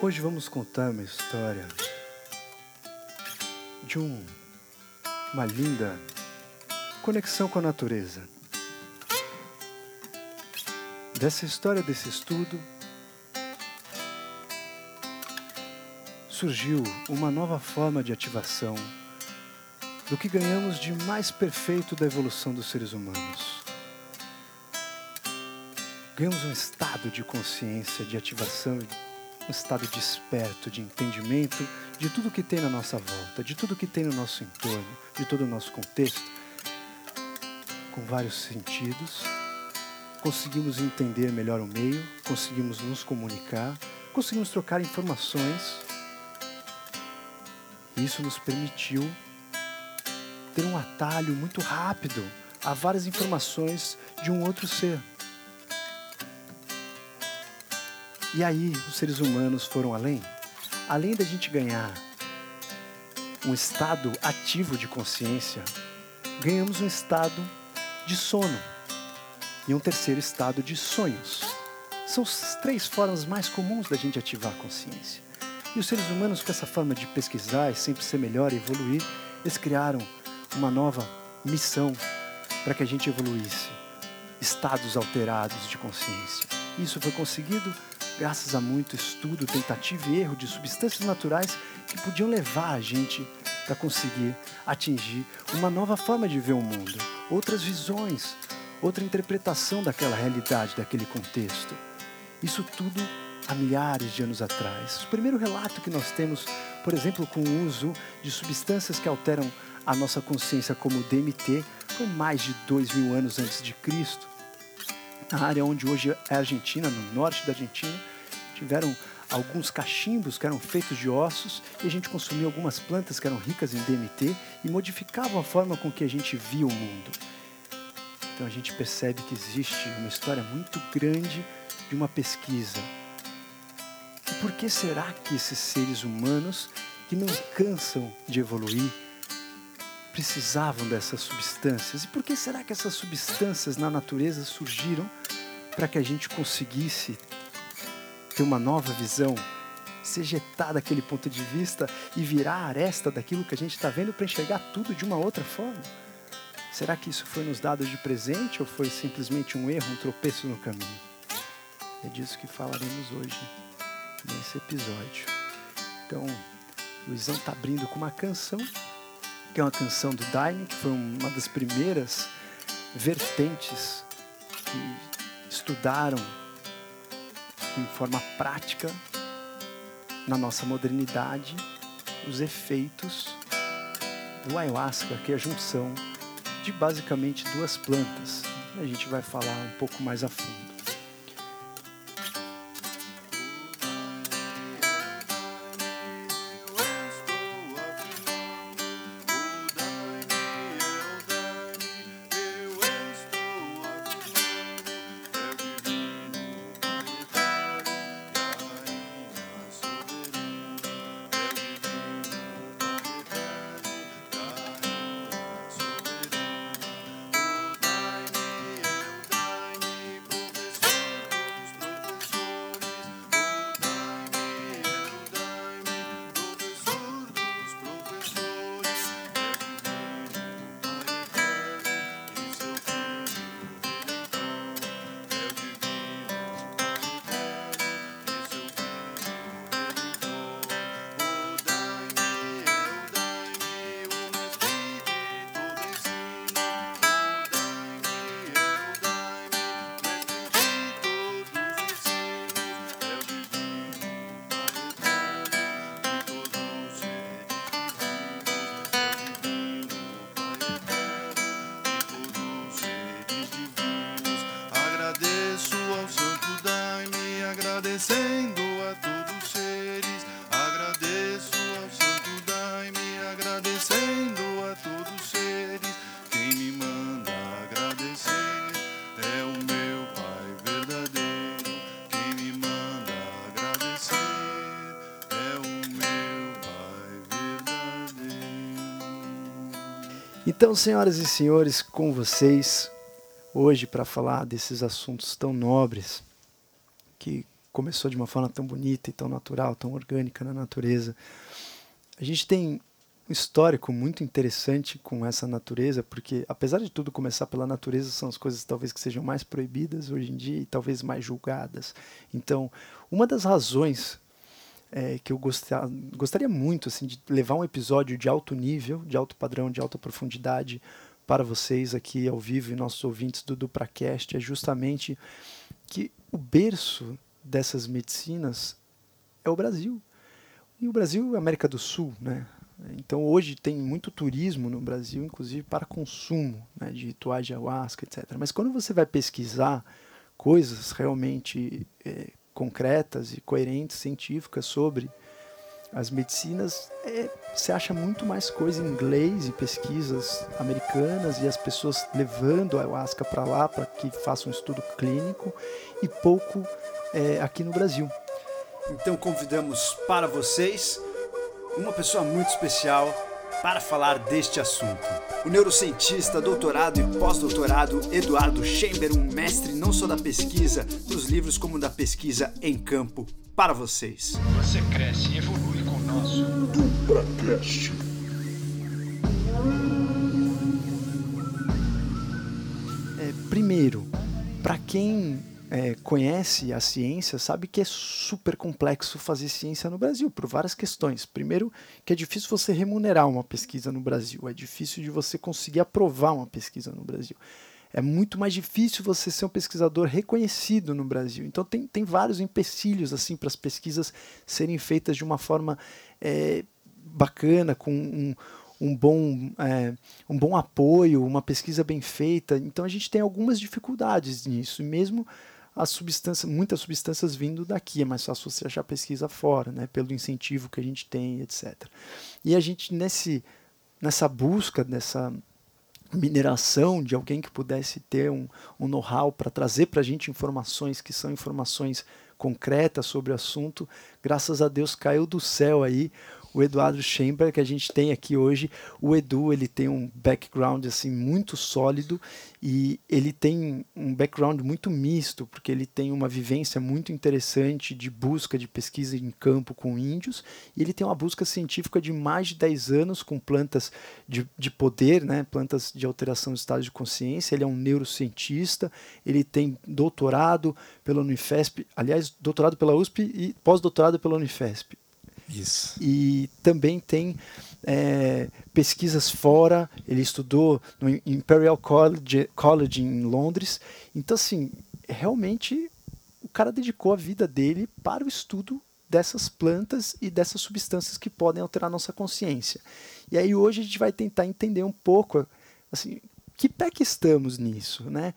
Hoje vamos contar uma história de um, uma linda conexão com a natureza. Dessa história, desse estudo, surgiu uma nova forma de ativação do que ganhamos de mais perfeito da evolução dos seres humanos. Ganhamos um estado de consciência, de ativação um estado desperto de entendimento de tudo que tem na nossa volta, de tudo que tem no nosso entorno, de todo o nosso contexto, com vários sentidos. Conseguimos entender melhor o meio, conseguimos nos comunicar, conseguimos trocar informações. E isso nos permitiu ter um atalho muito rápido a várias informações de um outro ser. E aí os seres humanos foram além. Além da gente ganhar um estado ativo de consciência, ganhamos um estado de sono e um terceiro estado de sonhos. São as três formas mais comuns da gente ativar a consciência. E os seres humanos, com essa forma de pesquisar e sempre ser melhor e evoluir, eles criaram uma nova missão para que a gente evoluísse estados alterados de consciência. Isso foi conseguido graças a muito estudo, tentativa e erro de substâncias naturais que podiam levar a gente para conseguir atingir uma nova forma de ver o mundo, outras visões, outra interpretação daquela realidade, daquele contexto. Isso tudo há milhares de anos atrás. O primeiro relato que nós temos, por exemplo, com o uso de substâncias que alteram a nossa consciência, como o DMT, foi mais de dois mil anos antes de Cristo na área onde hoje é a Argentina, no norte da Argentina, tiveram alguns cachimbos que eram feitos de ossos e a gente consumia algumas plantas que eram ricas em DMT e modificavam a forma com que a gente via o mundo. Então a gente percebe que existe uma história muito grande de uma pesquisa. E por que será que esses seres humanos que não cansam de evoluir precisavam dessas substâncias? E por que será que essas substâncias na natureza surgiram para que a gente conseguisse ter uma nova visão, se ejetar daquele ponto de vista e virar a aresta daquilo que a gente está vendo para enxergar tudo de uma outra forma? Será que isso foi nos dado de presente ou foi simplesmente um erro, um tropeço no caminho? É disso que falaremos hoje nesse episódio. Então, Luizão está abrindo com uma canção que é uma canção do Daime, que foi uma das primeiras vertentes que estudaram em forma prática na nossa modernidade os efeitos do ayahuasca, que é a junção de basicamente duas plantas. A gente vai falar um pouco mais a fundo. Então, senhoras e senhores, com vocês hoje para falar desses assuntos tão nobres que começou de uma forma tão bonita e tão natural, tão orgânica na natureza. A gente tem um histórico muito interessante com essa natureza, porque apesar de tudo começar pela natureza, são as coisas talvez que sejam mais proibidas hoje em dia e talvez mais julgadas. Então, uma das razões é, que eu gostar, gostaria muito assim, de levar um episódio de alto nível, de alto padrão, de alta profundidade para vocês aqui ao vivo e nossos ouvintes do DupraCast é justamente que o berço dessas medicinas é o Brasil. E o Brasil é a América do Sul, né? Então hoje tem muito turismo no Brasil, inclusive para consumo né, de rituais de ayahuasca, etc. Mas quando você vai pesquisar coisas realmente é, concretas e coerentes, científicas sobre as medicinas, é, você acha muito mais coisa em inglês e pesquisas americanas e as pessoas levando a ayahuasca para lá para que façam um estudo clínico e pouco é, aqui no Brasil. Então convidamos para vocês uma pessoa muito especial para falar deste assunto. O neurocientista, doutorado e pós-doutorado Eduardo Chamber, um mestre não só da pesquisa nos livros, como da pesquisa em campo, para vocês. Você cresce e evolui com o nosso DupraCast. É, primeiro, para quem é, conhece a ciência sabe que é super complexo fazer ciência no Brasil, por várias questões. Primeiro, que é difícil você remunerar uma pesquisa no Brasil, é difícil de você conseguir aprovar uma pesquisa no Brasil. É muito mais difícil você ser um pesquisador reconhecido no Brasil. Então tem, tem vários empecilhos assim para as pesquisas serem feitas de uma forma é, bacana, com um, um bom, é, um bom apoio, uma pesquisa bem feita. Então a gente tem algumas dificuldades nisso, mesmo muitas substâncias vindo daqui, é mais fácil você achar pesquisa fora, né, pelo incentivo que a gente tem, etc. E a gente nesse nessa busca dessa mineração de alguém que pudesse ter um, um know-how para trazer para a gente informações que são informações concretas sobre o assunto, graças a Deus caiu do céu aí o Eduardo Chamber que a gente tem aqui hoje. O Edu ele tem um background assim muito sólido e ele tem um background muito misto, porque ele tem uma vivência muito interessante de busca de pesquisa em campo com índios, e ele tem uma busca científica de mais de 10 anos com plantas de, de poder, né, plantas de alteração do estado de consciência. Ele é um neurocientista, ele tem doutorado pela Unifesp, aliás, doutorado pela USP e pós-doutorado pela Unifesp. Isso. E também tem é, pesquisas fora, ele estudou no Imperial College, College em Londres. Então, assim, realmente o cara dedicou a vida dele para o estudo dessas plantas e dessas substâncias que podem alterar nossa consciência. E aí hoje a gente vai tentar entender um pouco, assim, que pé que estamos nisso, né?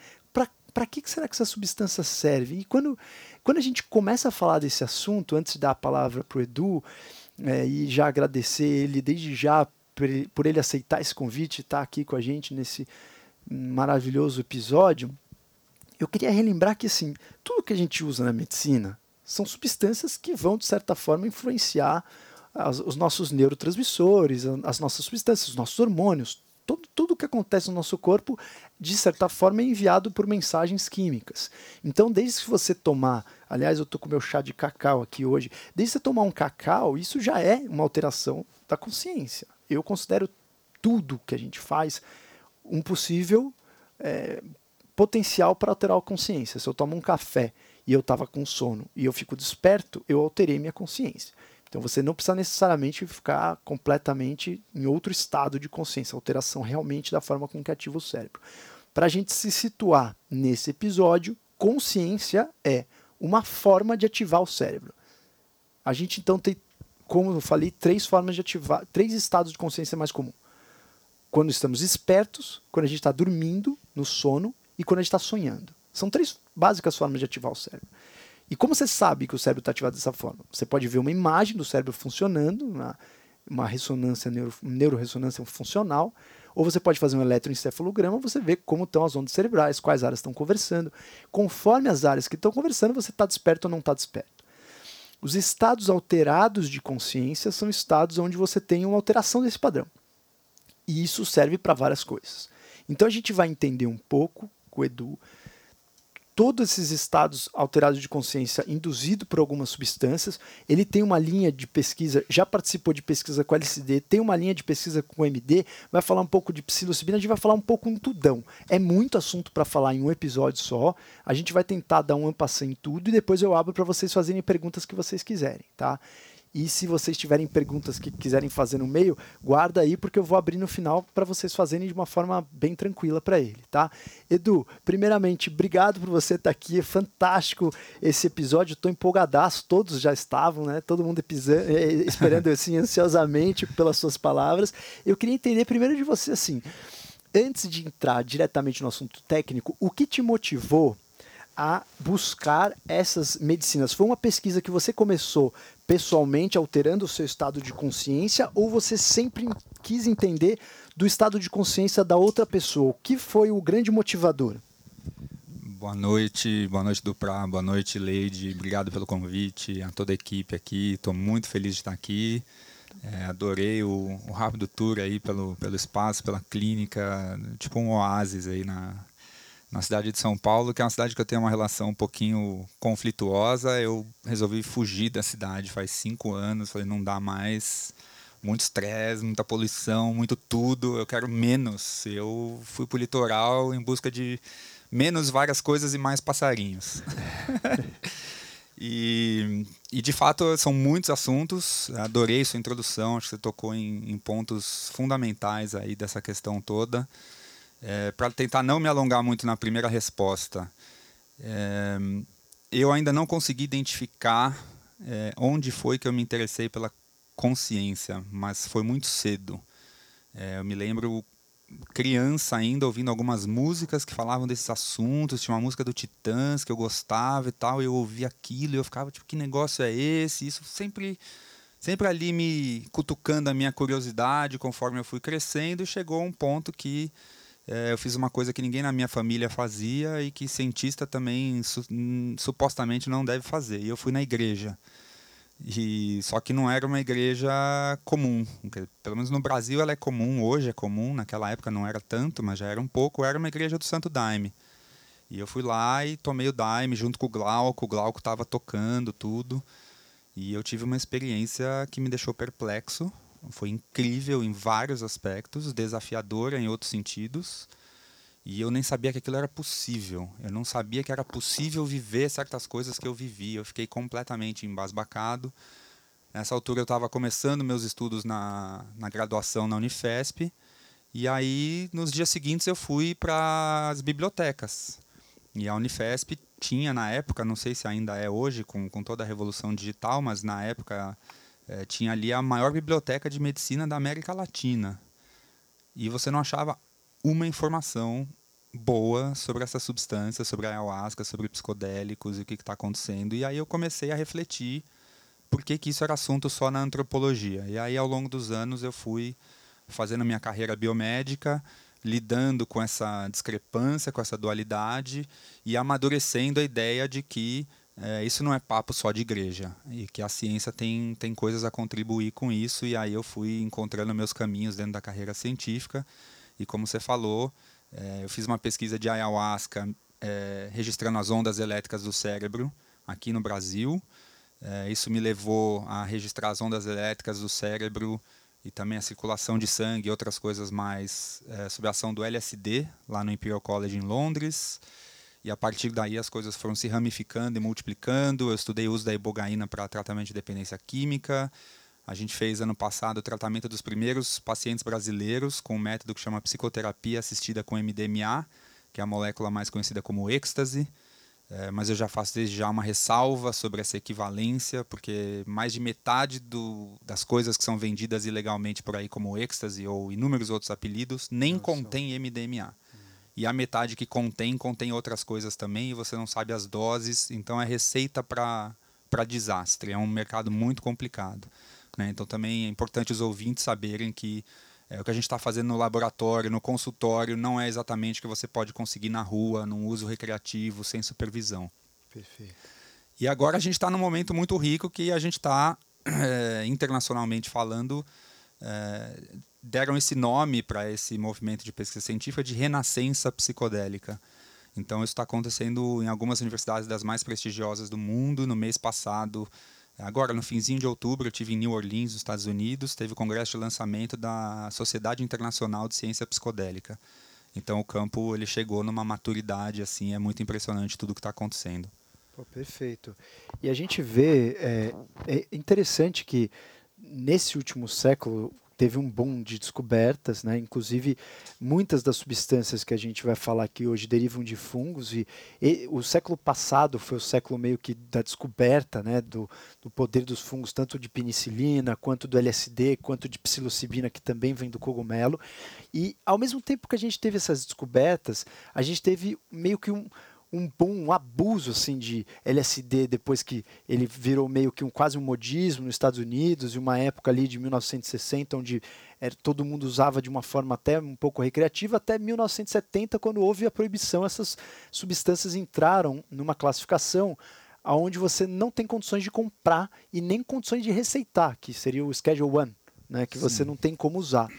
Para que será que essa substância serve? E quando quando a gente começa a falar desse assunto, antes de dar a palavra para o Edu, é, e já agradecer ele desde já por ele, aceitar esse convite e estar tá aqui com a gente nesse maravilhoso episódio, eu queria relembrar que assim, tudo que a gente usa na medicina são substâncias que vão, de certa forma, influenciar as, os nossos neurotransmissores, as nossas substâncias, os nossos hormônios, Tudo que acontece no nosso corpo, de certa forma, é enviado por mensagens químicas. Então, desde que você tomar, aliás, eu estou com meu chá de cacau aqui hoje, desde que você tomar um cacau, isso já é uma alteração da consciência. Eu considero tudo que a gente faz um possível é, potencial para alterar a consciência. Se eu tomo um café e eu estava com sono e eu fico desperto, eu alterei minha consciência. Então você não precisa necessariamente ficar completamente em outro estado de consciência, alteração realmente da forma com que ativa o cérebro. Para a gente se situar nesse episódio, consciência é uma forma de ativar o cérebro. A gente então tem, como eu falei, três formas de ativar, três estados de consciência mais comum. Quando estamos espertos, quando a gente está dormindo, no sono, e quando a gente está sonhando. São três básicas formas de ativar o cérebro. E como você sabe que o cérebro está ativado dessa forma? Você pode ver uma imagem do cérebro funcionando, uma, uma ressonância, neuro, neuroressonância funcional, ou você pode fazer um eletroencefalograma, você vê como estão as ondas cerebrais, quais áreas estão conversando. Conforme as áreas que estão conversando, você está desperto ou não está desperto. Os estados alterados de consciência são estados onde você tem uma alteração desse padrão. E isso serve para várias coisas. Então a gente vai entender um pouco com o Edu todos esses estados alterados de consciência induzido por algumas substâncias. Ele tem uma linha de pesquisa, já participou de pesquisa com LSD, tem uma linha de pesquisa com MD, vai falar um pouco de psilocibina, a gente vai falar um pouco em tudão. É muito assunto para falar em um episódio só. A gente vai tentar dar um ampassão em tudo e depois eu abro para vocês fazerem perguntas que vocês quiserem, tá? E se vocês tiverem perguntas que quiserem fazer no meio, guarda aí porque eu vou abrir no final para vocês fazerem de uma forma bem tranquila para ele, tá? Edu, primeiramente, obrigado por você estar tá aqui. É fantástico esse episódio. Estou empolgadaço, todos já estavam, né? Todo mundo é, esperando assim ansiosamente pelas suas palavras. Eu queria entender primeiro de você assim, antes de entrar diretamente no assunto técnico, o que te motivou a buscar essas medicinas? Foi uma pesquisa que você começou pessoalmente, alterando o seu estado de consciência, ou você sempre quis entender do estado de consciência da outra pessoa? O que foi o grande motivador? Boa noite, boa noite Duprá, boa noite Leide, obrigado pelo convite, a toda a equipe aqui, estou muito feliz de estar aqui, é, adorei o, o, rápido tour aí pelo, pelo espaço, pela clínica, tipo um oásis aí na, na cidade de São Paulo, que é uma cidade que eu tenho uma relação um pouquinho conflituosa. Eu resolvi fugir da cidade faz cinco anos. Falei, não dá mais. Muito estresse, muita poluição, muito tudo. Eu quero menos. Eu fui para o litoral em busca de menos várias coisas e mais passarinhos. e, e, de fato são muitos assuntos. Adorei sua introdução. Acho que você tocou em, em pontos fundamentais aí dessa questão toda. É, Para tentar não me alongar muito na primeira resposta, é, eu ainda não consegui identificar é, onde foi que eu me interessei pela consciência, mas foi muito cedo. É, eu me lembro criança ainda ouvindo algumas músicas que falavam desses assuntos, tinha uma música do Titãs que eu gostava e tal, e eu ouvia aquilo e eu ficava tipo, que negócio é esse? Isso sempre sempre ali me cutucando a minha curiosidade conforme eu fui crescendo, e chegou um ponto que é, eu fiz uma coisa que ninguém na minha família fazia e que cientista também su hum, supostamente não deve fazer. E eu fui na igreja. E só que não era uma igreja comum. Pelo menos no Brasil ela é comum, hoje é comum, naquela época não era tanto, mas já era um pouco. Era uma igreja do Santo Daime. E eu fui lá e tomei o Daime junto com o Glauco. O Glauco estava tocando tudo. E eu tive uma experiência que me deixou perplexo, foi incrível em vários aspectos, desafiadora em outros sentidos. E eu nem sabia que aquilo era possível. Eu não sabia que era possível viver certas coisas que eu vivi. Eu fiquei completamente embasbacado. Nessa altura eu estava começando meus estudos na, na graduação na Unifesp. E aí, nos dias seguintes, eu fui para as bibliotecas. E a Unifesp tinha, na época, não sei se ainda é hoje, com, com toda a revolução digital, mas na época é, tinha ali a maior biblioteca de medicina da América Latina. E você não achava uma informação boa sobre essa substância, sobre a ayahuasca, sobre psicodélicos e o que está acontecendo. E aí eu comecei a refletir por que, que isso era assunto só na antropologia. E aí, ao longo dos anos, eu fui fazendo minha carreira biomédica, lidando com essa discrepância, com essa dualidade e amadurecendo a ideia de que é, isso não é papo só de igreja e que a ciência tem, tem coisas a contribuir com isso e aí eu fui encontrando meus caminhos dentro da carreira científica e como você falou é, eu fiz uma pesquisa de ayahuasca é, registrando as ondas elétricas do cérebro aqui no Brasil. É, isso me levou a registrar as ondas elétricas do cérebro e também a circulação de sangue e outras coisas mais é, sob a ação do LSD lá no Imperial College em Londres e a partir daí as coisas foram se ramificando e multiplicando. Eu estudei o uso da ibogaína para tratamento de dependência química. A gente fez ano passado o tratamento dos primeiros pacientes brasileiros com um método que chama psicoterapia assistida com MDMA, que é a molécula mais conhecida como êxtase. É, mas eu já faço desde já uma ressalva sobre essa equivalência, porque mais de metade do, das coisas que são vendidas ilegalmente por aí, como êxtase ou inúmeros outros apelidos, nem Nossa. contém MDMA e a metade que contém contém outras coisas também e você não sabe as doses, então é receita para desastre, é um mercado muito complicado. Né? Então também é importante os ouvintes saberem que é, o que a gente está fazendo no laboratório, no consultório, não é exatamente o que você pode conseguir na rua, num uso recreativo, sem supervisão. Perfeito. E agora a gente está num momento muito rico que a gente está, é, internacionalmente falando, é, deram esse nome para esse movimento de pesquisa científica de renascença psicodélica. Então, isso está acontecendo em algumas universidades das mais prestigiosas do mundo. No mês passado, agora no finzinho de outubro, eu tive em New Orleans, nos Estados Unidos, teve o congresso de lançamento da Sociedade Internacional de Ciência Psicodélica. Então, o campo ele chegou numa maturidade assim, é muito impressionante tudo que está acontecendo. Pô, perfeito. E a gente vê, é, é interessante que nesse último século teve um boom de descobertas, né? Inclusive muitas das substâncias que a gente vai falar aqui hoje derivam de fungos e, e o século passado foi o século meio que da descoberta, né? Do, do, poder dos fungos tanto de penicilina quanto do LSD quanto de psilocibina que também vem do cogumelo e ao mesmo tempo que a gente teve essas descobertas a gente teve meio que um um bom um abuso assim de LSD depois que ele virou meio que um quase um modismo nos Estados Unidos e uma época ali de 1960 onde era, todo mundo usava de uma forma até um pouco recreativa até 1970 quando houve a proibição essas substâncias entraram numa classificação aonde você não tem condições de comprar e nem condições de receitar que seria o Schedule One né que Sim. você não tem como usar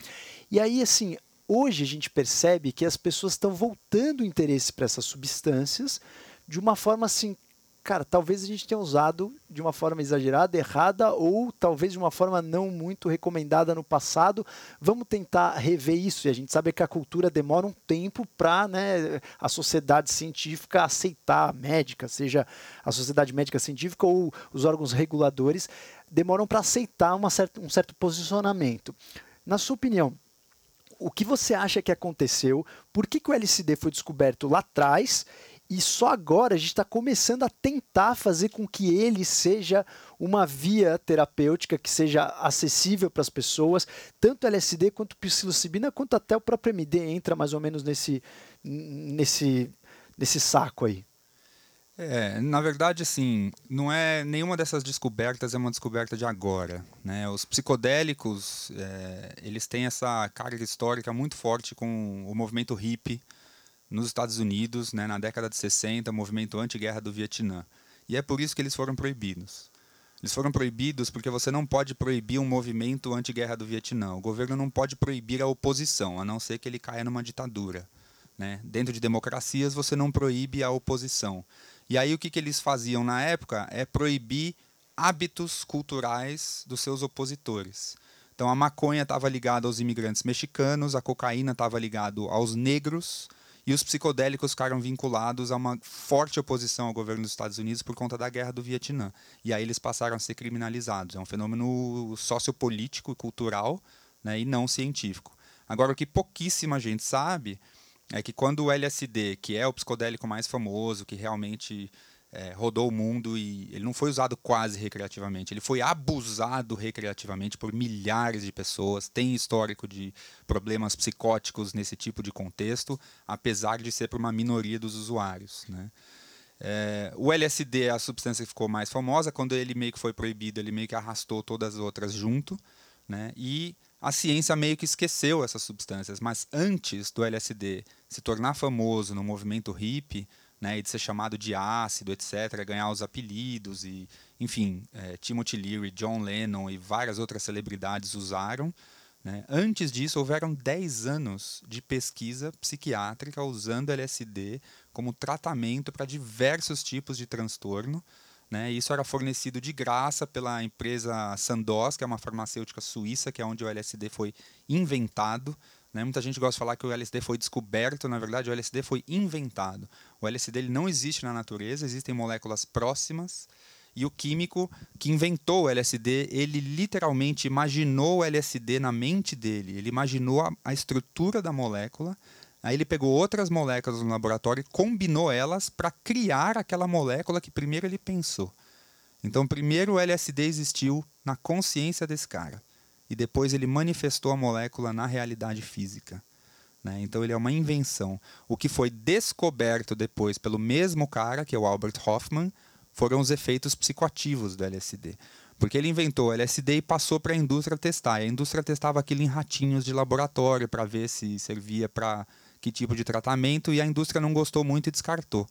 e aí assim hoje a gente percebe que as pessoas estão voltando o interesse para essas substâncias de uma forma assim, cara, talvez a gente tenha usado de uma forma exagerada, errada, ou talvez de uma forma não muito recomendada no passado. Vamos tentar rever isso. E a gente sabe que a cultura demora um tempo para né, a sociedade científica aceitar a médica, seja a sociedade médica científica ou os órgãos reguladores, demoram para aceitar certa, um certo posicionamento. Na sua opinião, o que você acha que aconteceu? Por que, que o LSD foi descoberto lá atrás? E só agora a gente está começando a tentar fazer com que ele seja uma via terapêutica que seja acessível para as pessoas, tanto LSD quanto psilocibina, quanto até o próprio MD entra mais ou menos nesse, nesse, nesse saco aí. É, na verdade, assim, não é nenhuma dessas descobertas é uma descoberta de agora, né? Os psicodélicos, é, eles têm essa carga histórica muito forte com o movimento hippie nos Estados Unidos, né? Na década de 60, movimento anti-guerra do Vietnã. E é por isso que eles foram proibidos. Eles foram proibidos porque você não pode proibir um movimento anti-guerra do Vietnã. O governo não pode proibir a oposição, a não ser que ele caia numa ditadura. Né? Dentro de democracias, você não proíbe a oposição. E aí o que, que eles faziam na época é proibir hábitos culturais dos seus opositores. Então a maconha estava ligada aos imigrantes mexicanos, a cocaína estava ligada aos negros e os psicodélicos ficaram vinculados a uma forte oposição ao governo dos Estados Unidos por conta da guerra do Vietnã. E aí eles passaram a ser criminalizados. É um fenômeno sociopolítico e cultural né, e não científico. Agora, o que pouquíssima gente sabe é que quando o LSD, que é o psicodélico mais famoso, que realmente é, rodou o mundo e ele não foi usado quase recreativamente, ele foi abusado recreativamente por milhares de pessoas, tem histórico de problemas psicóticos nesse tipo de contexto, apesar de ser por uma minoria dos usuários. Né? É, o LSD é a substância que ficou mais famosa, quando ele meio que foi proibido, ele meio que arrastou todas as outras junto, né? e a ciência meio que esqueceu essas substâncias, mas antes do LSD se tornar famoso no movimento hippie, né, e de ser chamado de ácido, etc., ganhar os apelidos e, enfim, é, Timothy Leary, John Lennon e várias outras celebridades usaram. Né? Antes disso, houveram 10 anos de pesquisa psiquiátrica usando LSD como tratamento para diversos tipos de transtorno. Né? Isso era fornecido de graça pela empresa Sandoz, que é uma farmacêutica suíça, que é onde o LSD foi inventado. Né? Muita gente gosta de falar que o LSD foi descoberto, na verdade, o LSD foi inventado. O LSD ele não existe na natureza, existem moléculas próximas. E o químico que inventou o LSD, ele literalmente imaginou o LSD na mente dele. Ele imaginou a, a estrutura da molécula Aí ele pegou outras moléculas no laboratório e combinou elas para criar aquela molécula que primeiro ele pensou. Então, primeiro o LSD existiu na consciência desse cara. E depois ele manifestou a molécula na realidade física. Né? Então, ele é uma invenção. O que foi descoberto depois pelo mesmo cara, que é o Albert Hoffman, foram os efeitos psicoativos do LSD. Porque ele inventou o LSD e passou para a indústria testar. E a indústria testava aquilo em ratinhos de laboratório para ver se servia para que tipo de tratamento, e a indústria não gostou muito e descartou.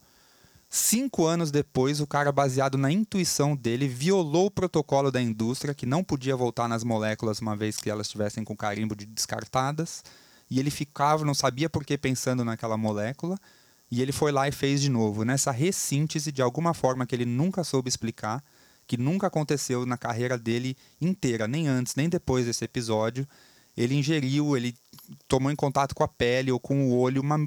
Cinco anos depois, o cara, baseado na intuição dele, violou o protocolo da indústria, que não podia voltar nas moléculas uma vez que elas estivessem com carimbo de descartadas, e ele ficava, não sabia por que pensando naquela molécula, e ele foi lá e fez de novo, nessa ressíntese de alguma forma que ele nunca soube explicar, que nunca aconteceu na carreira dele inteira, nem antes, nem depois desse episódio. Ele ingeriu, ele tomou em contato com a pele ou com o olho uma,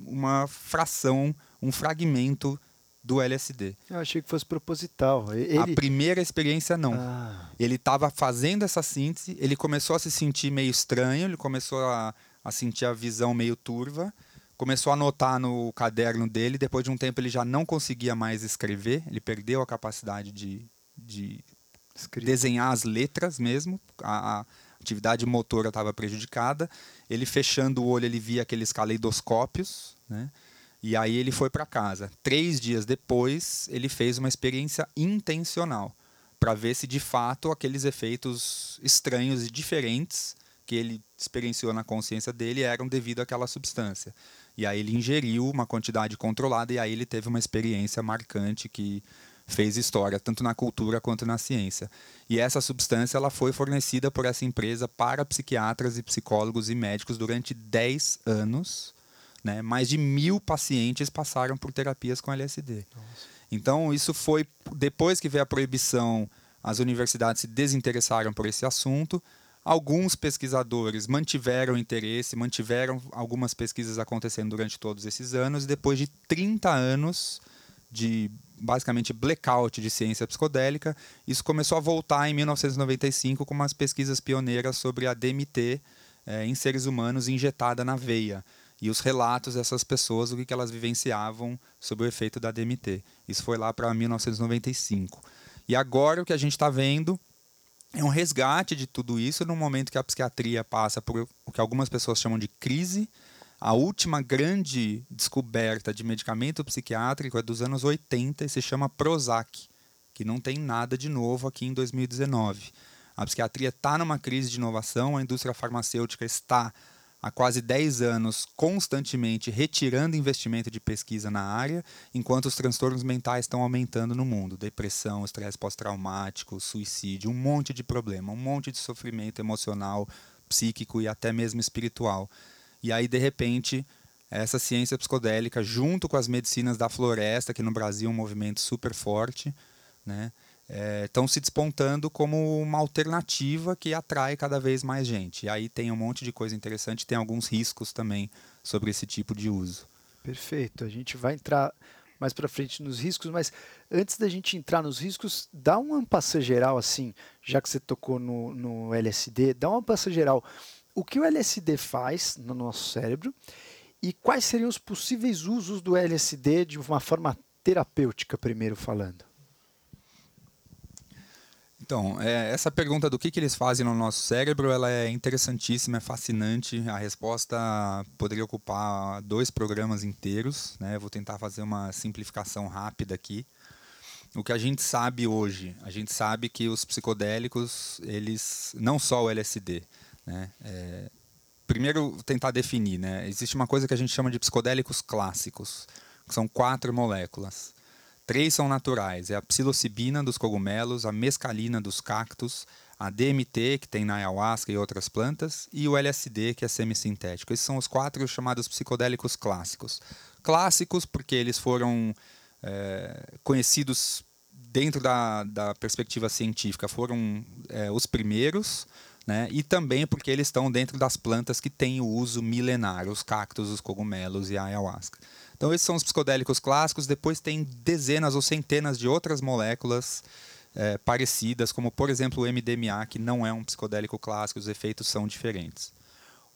uma fração, um fragmento do LSD. Eu achei que fosse proposital. Ele... A primeira experiência não. Ah. Ele estava fazendo essa síntese, ele começou a se sentir meio estranho, ele começou a, a sentir a visão meio turva, começou a anotar no caderno dele. Depois de um tempo, ele já não conseguia mais escrever, ele perdeu a capacidade de, de desenhar as letras mesmo. A, a atividade motora estava prejudicada. Ele fechando o olho, ele via aqueles caleidoscópios, né? E aí ele foi para casa. Três dias depois, ele fez uma experiência intencional para ver se de fato aqueles efeitos estranhos e diferentes que ele experienciou na consciência dele eram devido àquela substância. E aí ele ingeriu uma quantidade controlada e aí ele teve uma experiência marcante que fez história tanto na cultura quanto na ciência. E essa substância ela foi fornecida por essa empresa para psiquiatras e psicólogos e médicos durante 10 anos né? Mais de mil pacientes passaram por terapias com LSD. Nossa. Então, isso foi depois que veio a proibição, as universidades se desinteressaram por esse assunto. Alguns pesquisadores mantiveram interesse, mantiveram algumas pesquisas acontecendo durante todos esses anos, e depois de 30 anos de basicamente blackout de ciência psicodélica, isso começou a voltar em 1995 com umas pesquisas pioneiras sobre a DMT é, em seres humanos injetada na veia e os relatos dessas pessoas, o que elas vivenciavam sobre o efeito da DMT. Isso foi lá para 1995. E agora o que a gente está vendo é um resgate de tudo isso no momento que a psiquiatria passa por o que algumas pessoas chamam de crise. A última grande descoberta de medicamento psiquiátrico é dos anos 80 e se chama Prozac, que não tem nada de novo aqui em 2019. A psiquiatria está numa crise de inovação, a indústria farmacêutica está há quase 10 anos constantemente retirando investimento de pesquisa na área, enquanto os transtornos mentais estão aumentando no mundo. Depressão, estresse pós-traumático, suicídio, um monte de problema, um monte de sofrimento emocional, psíquico e até mesmo espiritual. E aí, de repente, essa ciência psicodélica, junto com as medicinas da floresta, que no Brasil é um movimento super forte, né? estão é, se despontando como uma alternativa que atrai cada vez mais gente. E aí tem um monte de coisa interessante, tem alguns riscos também sobre esse tipo de uso. Perfeito. A gente vai entrar mais para frente nos riscos, mas antes da gente entrar nos riscos, dá um ampasso geral assim, já que você tocou no, no LSD, dá um ampasso geral. O que o LSD faz no nosso cérebro e quais seriam os possíveis usos do LSD de uma forma terapêutica, primeiro falando? Então, é, essa pergunta do que, que eles fazem no nosso cérebro, ela é interessantíssima, é fascinante. A resposta poderia ocupar dois programas inteiros. Né? Vou tentar fazer uma simplificação rápida aqui. O que a gente sabe hoje, a gente sabe que os psicodélicos, eles não só o LSD, né? É, primeiro tentar definir, né? Existe uma coisa que a gente chama de psicodélicos clássicos, que são quatro moléculas. Três são naturais: é a psilocibina dos cogumelos, a mescalina dos cactos, a DMT, que tem na ayahuasca e outras plantas, e o LSD, que é semissintético. Esses são os quatro chamados psicodélicos clássicos. Clássicos porque eles foram é, conhecidos dentro da, da perspectiva científica, foram é, os primeiros, né? e também porque eles estão dentro das plantas que têm o uso milenar, os cactos, os cogumelos e a ayahuasca. Então, esses são os psicodélicos clássicos. Depois tem dezenas ou centenas de outras moléculas é, parecidas, como, por exemplo, o MDMA, que não é um psicodélico clássico, os efeitos são diferentes.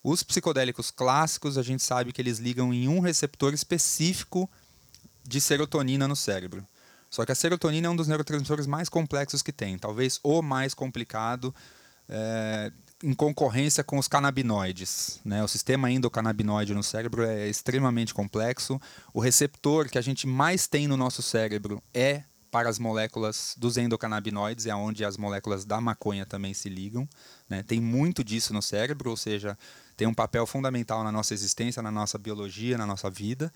Os psicodélicos clássicos, a gente sabe que eles ligam em um receptor específico de serotonina no cérebro. Só que a serotonina é um dos neurotransmissores mais complexos que tem, talvez o mais complicado. É, em concorrência com os canabinoides. Né? O sistema endocannabinoide no cérebro é extremamente complexo. O receptor que a gente mais tem no nosso cérebro é para as moléculas dos endocannabinoides, é onde as moléculas da maconha também se ligam. Né? Tem muito disso no cérebro, ou seja, tem um papel fundamental na nossa existência, na nossa biologia, na nossa vida.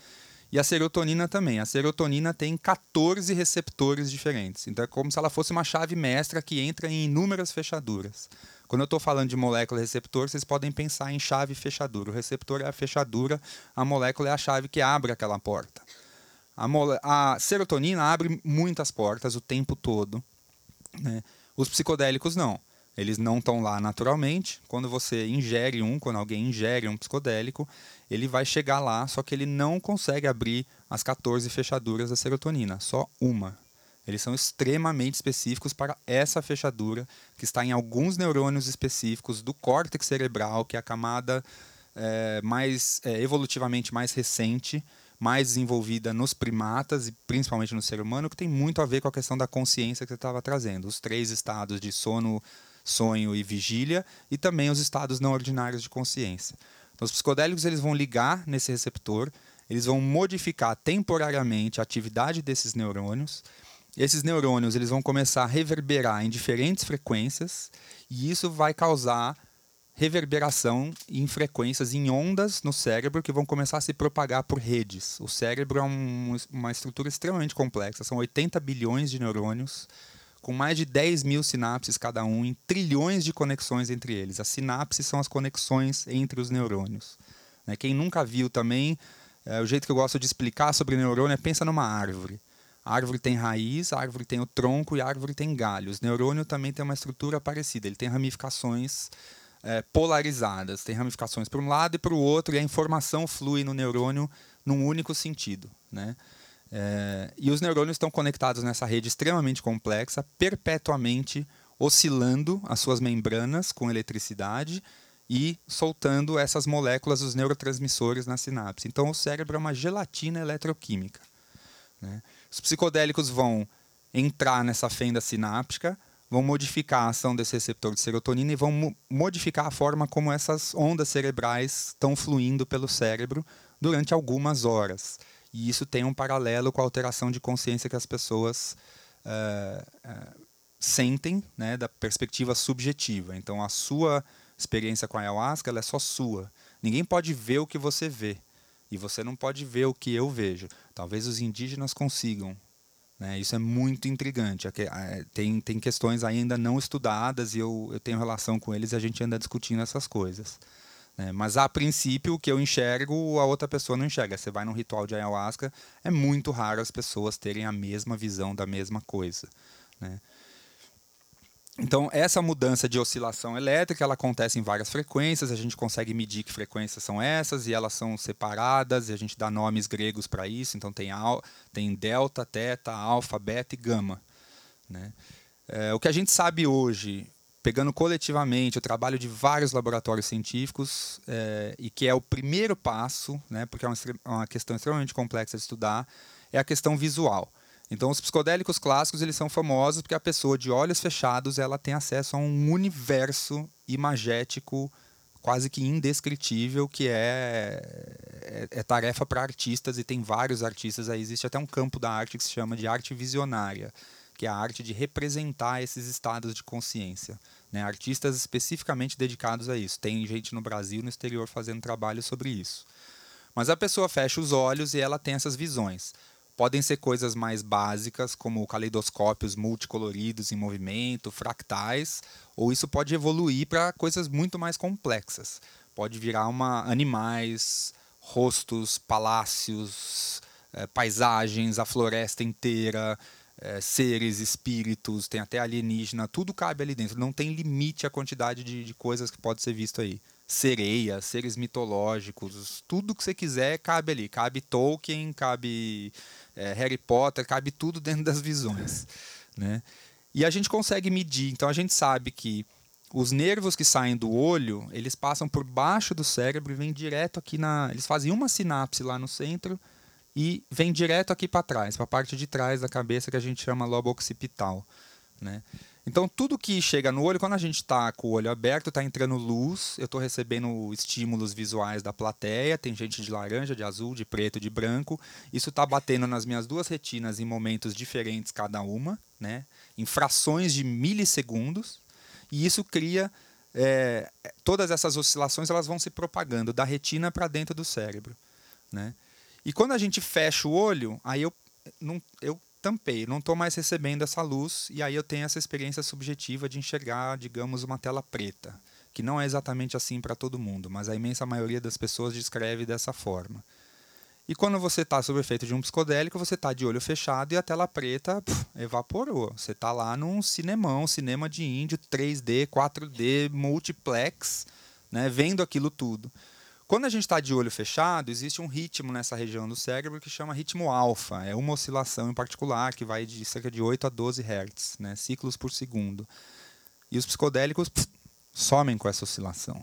E a serotonina também. A serotonina tem 14 receptores diferentes. Então é como se ela fosse uma chave mestra que entra em inúmeras fechaduras. Quando eu estou falando de molécula receptor, vocês podem pensar em chave e fechadura. O receptor é a fechadura, a molécula é a chave que abre aquela porta. A, a serotonina abre muitas portas o tempo todo. Né? Os psicodélicos não. Eles não estão lá naturalmente. Quando você ingere um, quando alguém ingere um psicodélico, ele vai chegar lá, só que ele não consegue abrir as 14 fechaduras da serotonina, só uma. Eles são extremamente específicos para essa fechadura, que está em alguns neurônios específicos do córtex cerebral, que é a camada é, mais é, evolutivamente mais recente, mais desenvolvida nos primatas e principalmente no ser humano, que tem muito a ver com a questão da consciência que você estava trazendo. Os três estados de sono, sonho e vigília, e também os estados não ordinários de consciência. Então, os psicodélicos eles vão ligar nesse receptor, eles vão modificar temporariamente a atividade desses neurônios esses neurônios eles vão começar a reverberar em diferentes frequências e isso vai causar reverberação em frequências, em ondas no cérebro que vão começar a se propagar por redes. O cérebro é um, uma estrutura extremamente complexa, são 80 bilhões de neurônios, com mais de 10 mil sinapses cada um, em trilhões de conexões entre eles. As sinapses são as conexões entre os neurônios. Né? Quem nunca viu também, é, o jeito que eu gosto de explicar sobre neurônio é pensa numa árvore. A árvore tem raiz, a árvore tem o tronco e a árvore tem galhos. Neurônio também tem uma estrutura parecida, ele tem ramificações é, polarizadas, tem ramificações para um lado e para o outro, e a informação flui no neurônio num único sentido. Né? É, e os neurônios estão conectados nessa rede extremamente complexa, perpetuamente oscilando as suas membranas com eletricidade e soltando essas moléculas, os neurotransmissores na sinapse. Então, o cérebro é uma gelatina eletroquímica. Né? Os psicodélicos vão entrar nessa fenda sináptica, vão modificar a ação desse receptor de serotonina e vão mo modificar a forma como essas ondas cerebrais estão fluindo pelo cérebro durante algumas horas. E isso tem um paralelo com a alteração de consciência que as pessoas uh, uh, sentem né, da perspectiva subjetiva. Então, a sua experiência com a ayahuasca é só sua. Ninguém pode ver o que você vê. E você não pode ver o que eu vejo. Talvez os indígenas consigam. Né? Isso é muito intrigante. Tem, tem questões ainda não estudadas e eu, eu tenho relação com eles e a gente anda discutindo essas coisas. Né? Mas a princípio, o que eu enxergo, a outra pessoa não enxerga. Você vai num ritual de ayahuasca, é muito raro as pessoas terem a mesma visão da mesma coisa. Né? Então, essa mudança de oscilação elétrica ela acontece em várias frequências, a gente consegue medir que frequências são essas e elas são separadas, e a gente dá nomes gregos para isso. Então, tem, al, tem delta, teta, alfa, beta e gama. Né? É, o que a gente sabe hoje, pegando coletivamente o trabalho de vários laboratórios científicos, é, e que é o primeiro passo, né, porque é uma, uma questão extremamente complexa de estudar, é a questão visual. Então, os psicodélicos clássicos eles são famosos porque a pessoa de olhos fechados ela tem acesso a um universo imagético quase que indescritível que é, é, é tarefa para artistas e tem vários artistas aí existe até um campo da arte que se chama de arte visionária que é a arte de representar esses estados de consciência né? artistas especificamente dedicados a isso tem gente no Brasil no exterior fazendo trabalho sobre isso mas a pessoa fecha os olhos e ela tem essas visões Podem ser coisas mais básicas, como caleidoscópios multicoloridos em movimento, fractais, ou isso pode evoluir para coisas muito mais complexas. Pode virar uma animais, rostos, palácios, é, paisagens, a floresta inteira, é, seres, espíritos, tem até alienígena, tudo cabe ali dentro. Não tem limite a quantidade de, de coisas que pode ser visto aí sereias, seres mitológicos, tudo que você quiser cabe ali. Cabe Tolkien, cabe é, Harry Potter, cabe tudo dentro das visões. Né? E a gente consegue medir, então a gente sabe que os nervos que saem do olho, eles passam por baixo do cérebro e vêm direto aqui na. Eles fazem uma sinapse lá no centro e vem direto aqui para trás, para a parte de trás da cabeça que a gente chama lobo occipital. Né? Então, tudo que chega no olho, quando a gente está com o olho aberto, está entrando luz, eu estou recebendo estímulos visuais da plateia, tem gente de laranja, de azul, de preto, de branco. Isso está batendo nas minhas duas retinas em momentos diferentes cada uma, né? em frações de milissegundos, e isso cria. É, todas essas oscilações elas vão se propagando da retina para dentro do cérebro. Né? E quando a gente fecha o olho, aí eu, não, eu tampei, não estou mais recebendo essa luz e aí eu tenho essa experiência subjetiva de enxergar, digamos, uma tela preta, que não é exatamente assim para todo mundo, mas a imensa maioria das pessoas descreve dessa forma. E quando você está sob efeito de um psicodélico, você está de olho fechado e a tela preta pff, evaporou. Você está lá num cinemão, cinema de índio, 3D, 4D, multiplex, né, vendo aquilo tudo. Quando a gente está de olho fechado, existe um ritmo nessa região do cérebro que chama ritmo alfa. É uma oscilação em particular que vai de cerca de 8 a 12 Hz, né, ciclos por segundo. E os psicodélicos somem com essa oscilação.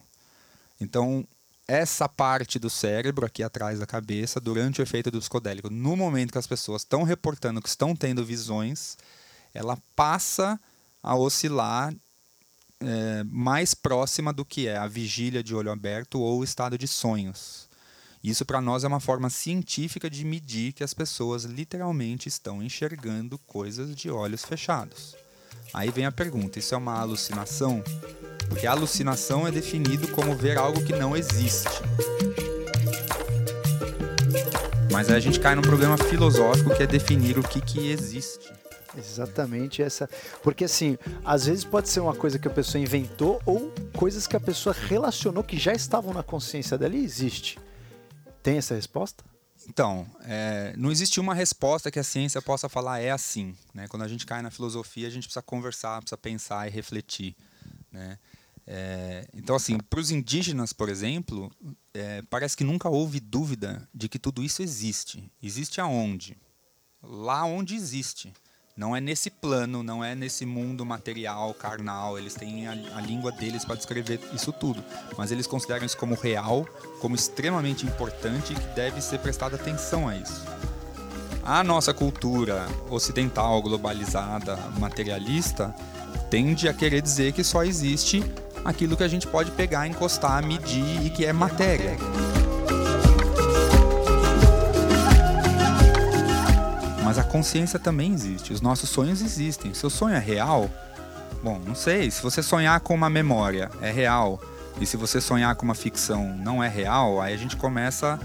Então, essa parte do cérebro aqui atrás da cabeça, durante o efeito do psicodélico, no momento que as pessoas estão reportando que estão tendo visões, ela passa a oscilar é, mais próxima do que é a vigília de olho aberto ou o estado de sonhos. Isso para nós é uma forma científica de medir que as pessoas literalmente estão enxergando coisas de olhos fechados. Aí vem a pergunta: isso é uma alucinação? Porque alucinação é definido como ver algo que não existe. Mas aí a gente cai num problema filosófico que é definir o que, que existe. Exatamente essa. Porque assim, às vezes pode ser uma coisa que a pessoa inventou ou coisas que a pessoa relacionou que já estavam na consciência dela e existe. Tem essa resposta? Então, é, não existe uma resposta que a ciência possa falar é assim. Né? Quando a gente cai na filosofia, a gente precisa conversar, precisa pensar e refletir. Né? É, então, assim, para os indígenas, por exemplo, é, parece que nunca houve dúvida de que tudo isso existe. Existe aonde? Lá onde existe. Não é nesse plano, não é nesse mundo material, carnal. Eles têm a, a língua deles para descrever isso tudo. Mas eles consideram isso como real, como extremamente importante e que deve ser prestada atenção a isso. A nossa cultura ocidental, globalizada, materialista, tende a querer dizer que só existe aquilo que a gente pode pegar, encostar, medir e que é matéria. Mas a consciência também existe, os nossos sonhos existem. Seu sonho é real? Bom, não sei. Se você sonhar com uma memória, é real. E se você sonhar com uma ficção, não é real, aí a gente começa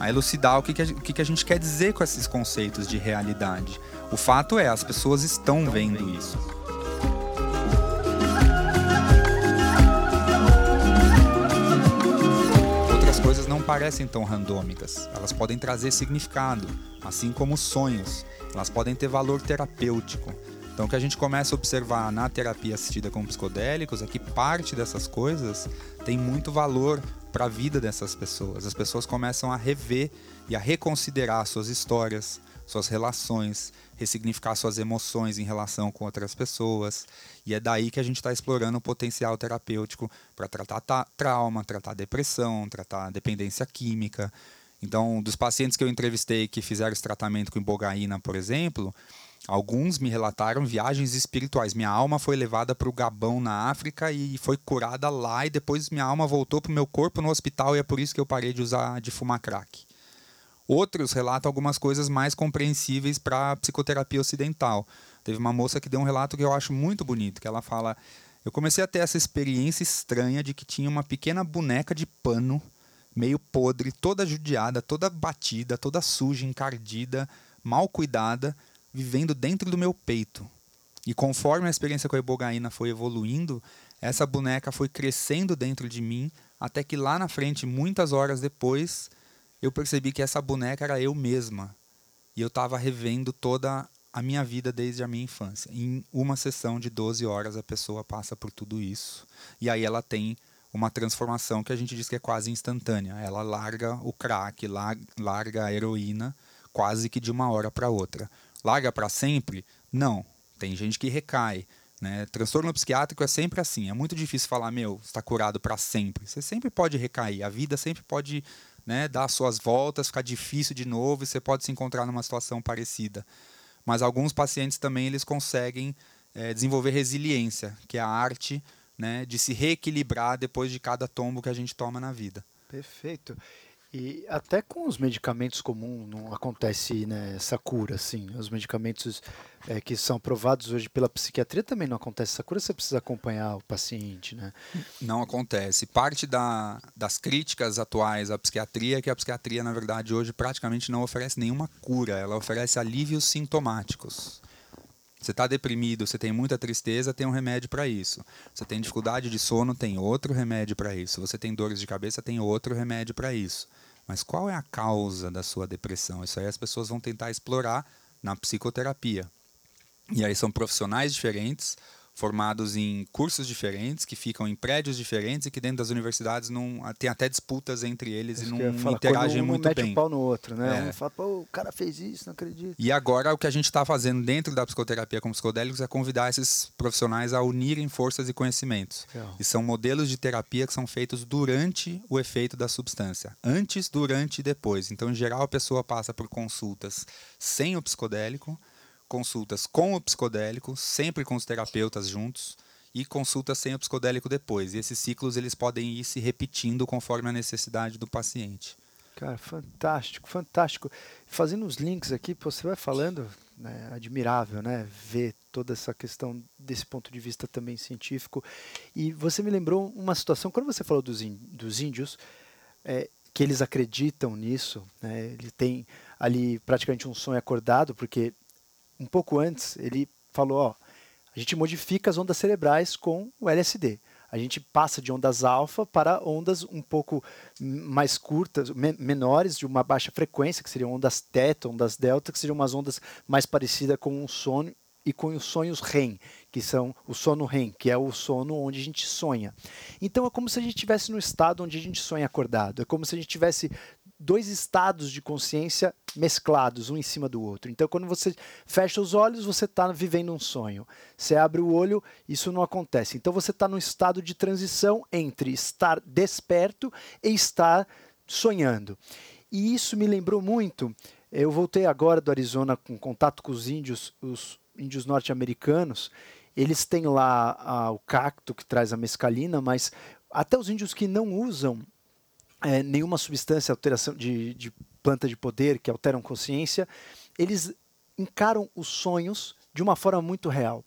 a elucidar o que, que, a, o que, que a gente quer dizer com esses conceitos de realidade. O fato é, as pessoas estão vendo isso. Parecem tão randômicas. Elas podem trazer significado, assim como sonhos. Elas podem ter valor terapêutico. Então, o que a gente começa a observar na terapia assistida com psicodélicos é que parte dessas coisas tem muito valor para a vida dessas pessoas. As pessoas começam a rever e a reconsiderar suas histórias, suas relações, ressignificar suas emoções em relação com outras pessoas. E é daí que a gente está explorando o potencial terapêutico para tratar trauma, tratar depressão, tratar dependência química. Então, dos pacientes que eu entrevistei que fizeram esse tratamento com ibogaína, por exemplo, alguns me relataram viagens espirituais. Minha alma foi levada para o Gabão, na África, e foi curada lá, e depois minha alma voltou para o meu corpo no hospital, e é por isso que eu parei de usar, de fumar crack. Outros relatam algumas coisas mais compreensíveis para a psicoterapia ocidental. Teve uma moça que deu um relato que eu acho muito bonito, que ela fala: "Eu comecei a ter essa experiência estranha de que tinha uma pequena boneca de pano, meio podre, toda judiada, toda batida, toda suja, encardida, mal cuidada, vivendo dentro do meu peito. E conforme a experiência com a ibogaína foi evoluindo, essa boneca foi crescendo dentro de mim, até que lá na frente, muitas horas depois, eu percebi que essa boneca era eu mesma. E eu estava revendo toda a minha vida desde a minha infância. Em uma sessão de 12 horas, a pessoa passa por tudo isso. E aí ela tem uma transformação que a gente diz que é quase instantânea. Ela larga o crack, larga a heroína, quase que de uma hora para outra. Larga para sempre? Não. Tem gente que recai. Né? Transtorno psiquiátrico é sempre assim. É muito difícil falar, meu, está curado para sempre. Você sempre pode recair. A vida sempre pode né, dar suas voltas, ficar difícil de novo e você pode se encontrar numa situação parecida. Mas alguns pacientes também eles conseguem é, desenvolver resiliência, que é a arte né, de se reequilibrar depois de cada tombo que a gente toma na vida. Perfeito. E até com os medicamentos comuns não acontece né, essa cura, assim. Os medicamentos é, que são aprovados hoje pela psiquiatria também não acontece essa cura, você precisa acompanhar o paciente, né? Não acontece. Parte da, das críticas atuais à psiquiatria é que a psiquiatria, na verdade, hoje praticamente não oferece nenhuma cura, ela oferece alívios sintomáticos. Você está deprimido, você tem muita tristeza, tem um remédio para isso. Você tem dificuldade de sono, tem outro remédio para isso. Você tem dores de cabeça, tem outro remédio para isso. Mas qual é a causa da sua depressão? Isso aí as pessoas vão tentar explorar na psicoterapia. E aí são profissionais diferentes, formados em cursos diferentes, que ficam em prédios diferentes e que dentro das universidades não tem até disputas entre eles e não falar, interagem um muito mete bem. o pau no outro, né? É. Um fala, pô, o cara fez isso, não acredito. E agora o que a gente está fazendo dentro da psicoterapia com psicodélicos é convidar esses profissionais a unirem forças e conhecimentos. Legal. E são modelos de terapia que são feitos durante o efeito da substância, antes, durante e depois. Então, em geral, a pessoa passa por consultas sem o psicodélico, consultas com o psicodélico, sempre com os terapeutas juntos, e consultas sem o psicodélico depois. E esses ciclos eles podem ir se repetindo conforme a necessidade do paciente. Cara, fantástico, fantástico. Fazendo os links aqui, você vai falando, né, admirável, né? Ver toda essa questão desse ponto de vista também científico. E você me lembrou uma situação, quando você falou dos, dos índios, é, que eles acreditam nisso, né? Ele tem ali praticamente um sonho acordado, porque um pouco antes ele falou, ó, a gente modifica as ondas cerebrais com o LSD. A gente passa de ondas alfa para ondas um pouco mais curtas, me- menores, de uma baixa frequência, que seriam ondas teta, ondas delta, que seriam umas ondas mais parecidas com o sono e com os sonhos REM, que são o sono REM, que é o sono onde a gente sonha. Então é como se a gente estivesse no estado onde a gente sonha acordado. É como se a gente tivesse dois estados de consciência mesclados, um em cima do outro. Então, quando você fecha os olhos, você está vivendo um sonho. Você abre o olho, isso não acontece. Então, você está num estado de transição entre estar desperto e estar sonhando. E isso me lembrou muito. Eu voltei agora do Arizona com contato com os índios, os índios norte-americanos. Eles têm lá ah, o cacto que traz a mescalina, mas até os índios que não usam é, nenhuma substância alteração de, de planta de poder que alteram consciência, eles encaram os sonhos de uma forma muito real.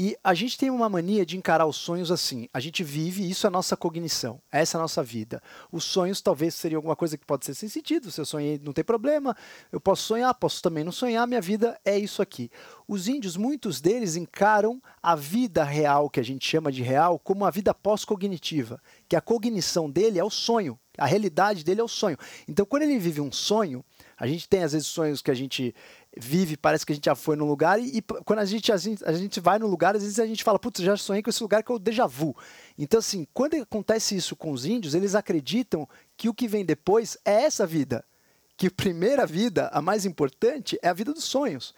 E a gente tem uma mania de encarar os sonhos assim. A gente vive, isso é a nossa cognição, essa é a nossa vida. Os sonhos talvez seriam alguma coisa que pode ser sem sentido. Se eu sonhei, não tem problema. Eu posso sonhar, posso também não sonhar. Minha vida é isso aqui. Os índios, muitos deles encaram a vida real, que a gente chama de real, como a vida pós-cognitiva. Que a cognição dele é o sonho. A realidade dele é o sonho. Então, quando ele vive um sonho, a gente tem às vezes sonhos que a gente vive, parece que a gente já foi num lugar, e, e quando a gente, a, gente, a gente vai no lugar, às vezes a gente fala, putz, já sonhei com esse lugar que é o déjà vu. Então, assim, quando acontece isso com os índios, eles acreditam que o que vem depois é essa vida. Que a primeira vida, a mais importante, é a vida dos sonhos.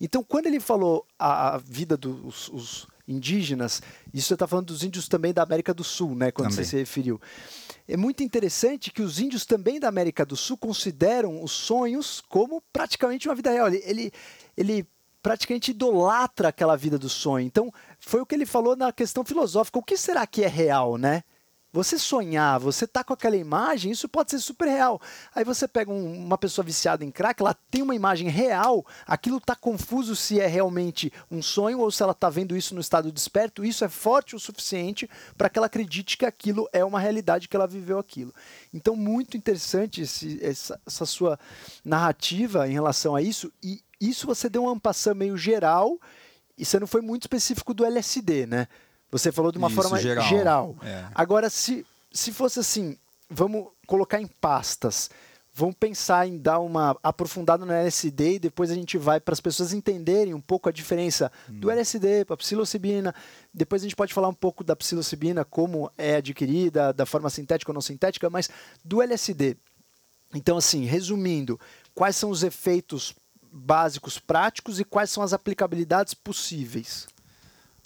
Então, quando ele falou a, a vida dos os indígenas, isso você está falando dos índios também da América do Sul, né? Quando Também. você se referiu. É muito interessante que os índios também da América do Sul consideram os sonhos como praticamente uma vida real. Ele, ele, ele praticamente idolatra aquela vida do sonho. Então, foi o que ele falou na questão filosófica. O que será que é real, né? Você sonhar, você tá com aquela imagem, isso pode ser super real. Aí você pega um- uma pessoa viciada em crack, ela tem uma imagem real, aquilo tá confuso se é realmente um sonho ou se ela tá vendo isso no estado desperto. Isso é forte o suficiente para que ela acredite que aquilo é uma realidade, que ela viveu aquilo. Então, muito interessante esse- essa, essa sua narrativa em relação a isso. E isso você deu um ampassão meio geral, e você não foi muito específico do LSD, né? Você falou de uma Isso, forma geral. geral. É. Agora, se, se fosse assim, vamos colocar em pastas. Vamos pensar em dar uma aprofundada no LSD e depois a gente vai para as pessoas entenderem um pouco a diferença do LSD para a psilocibina. Depois a gente pode falar um pouco da psilocibina, como é adquirida, da forma sintética ou não sintética, mas do LSD. Então, assim, resumindo, quais são os efeitos básicos práticos e quais são as aplicabilidades possíveis?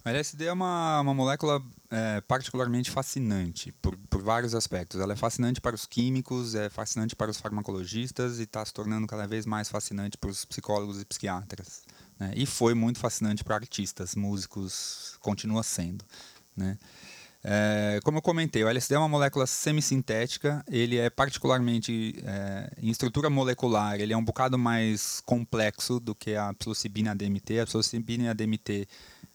A LSD é uma, uma molécula é, particularmente fascinante por, por vários aspectos. Ela é fascinante para os químicos, é fascinante para os farmacologistas e está se tornando cada vez mais fascinante para os psicólogos e psiquiatras. né? E foi muito fascinante para artistas, músicos, continua sendo. Né? É, como eu comentei, o LSD é uma molécula semissintética, ele é particularmente é, em estrutura molecular, ele é um bocado mais complexo do que a psilocibina DMT. A psilocibina DMT,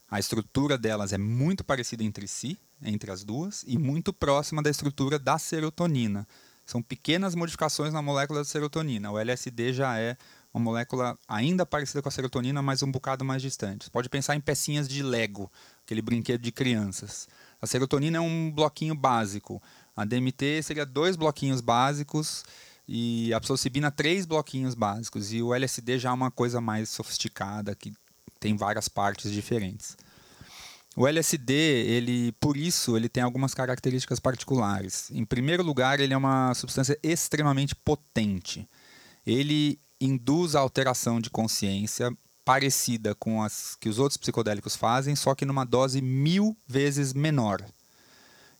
a estrutura delas é muito parecida entre si, entre as duas, e muito próxima da estrutura da serotonina. São pequenas modificações na molécula da serotonina. O LSD já é uma molécula ainda parecida com a serotonina, mas um bocado mais distante. Você pode pensar em pecinhas de Lego, aquele brinquedo de crianças. A serotonina é um bloquinho básico. A DMT seria dois bloquinhos básicos e a psilocibina três bloquinhos básicos. E o LSD já é uma coisa mais sofisticada, que tem várias partes diferentes. O LSD, ele, por isso, ele tem algumas características particulares. Em primeiro lugar, ele é uma substância extremamente potente. Ele induz a alteração de consciência parecida com as que os outros psicodélicos fazem, só que numa dose mil vezes menor.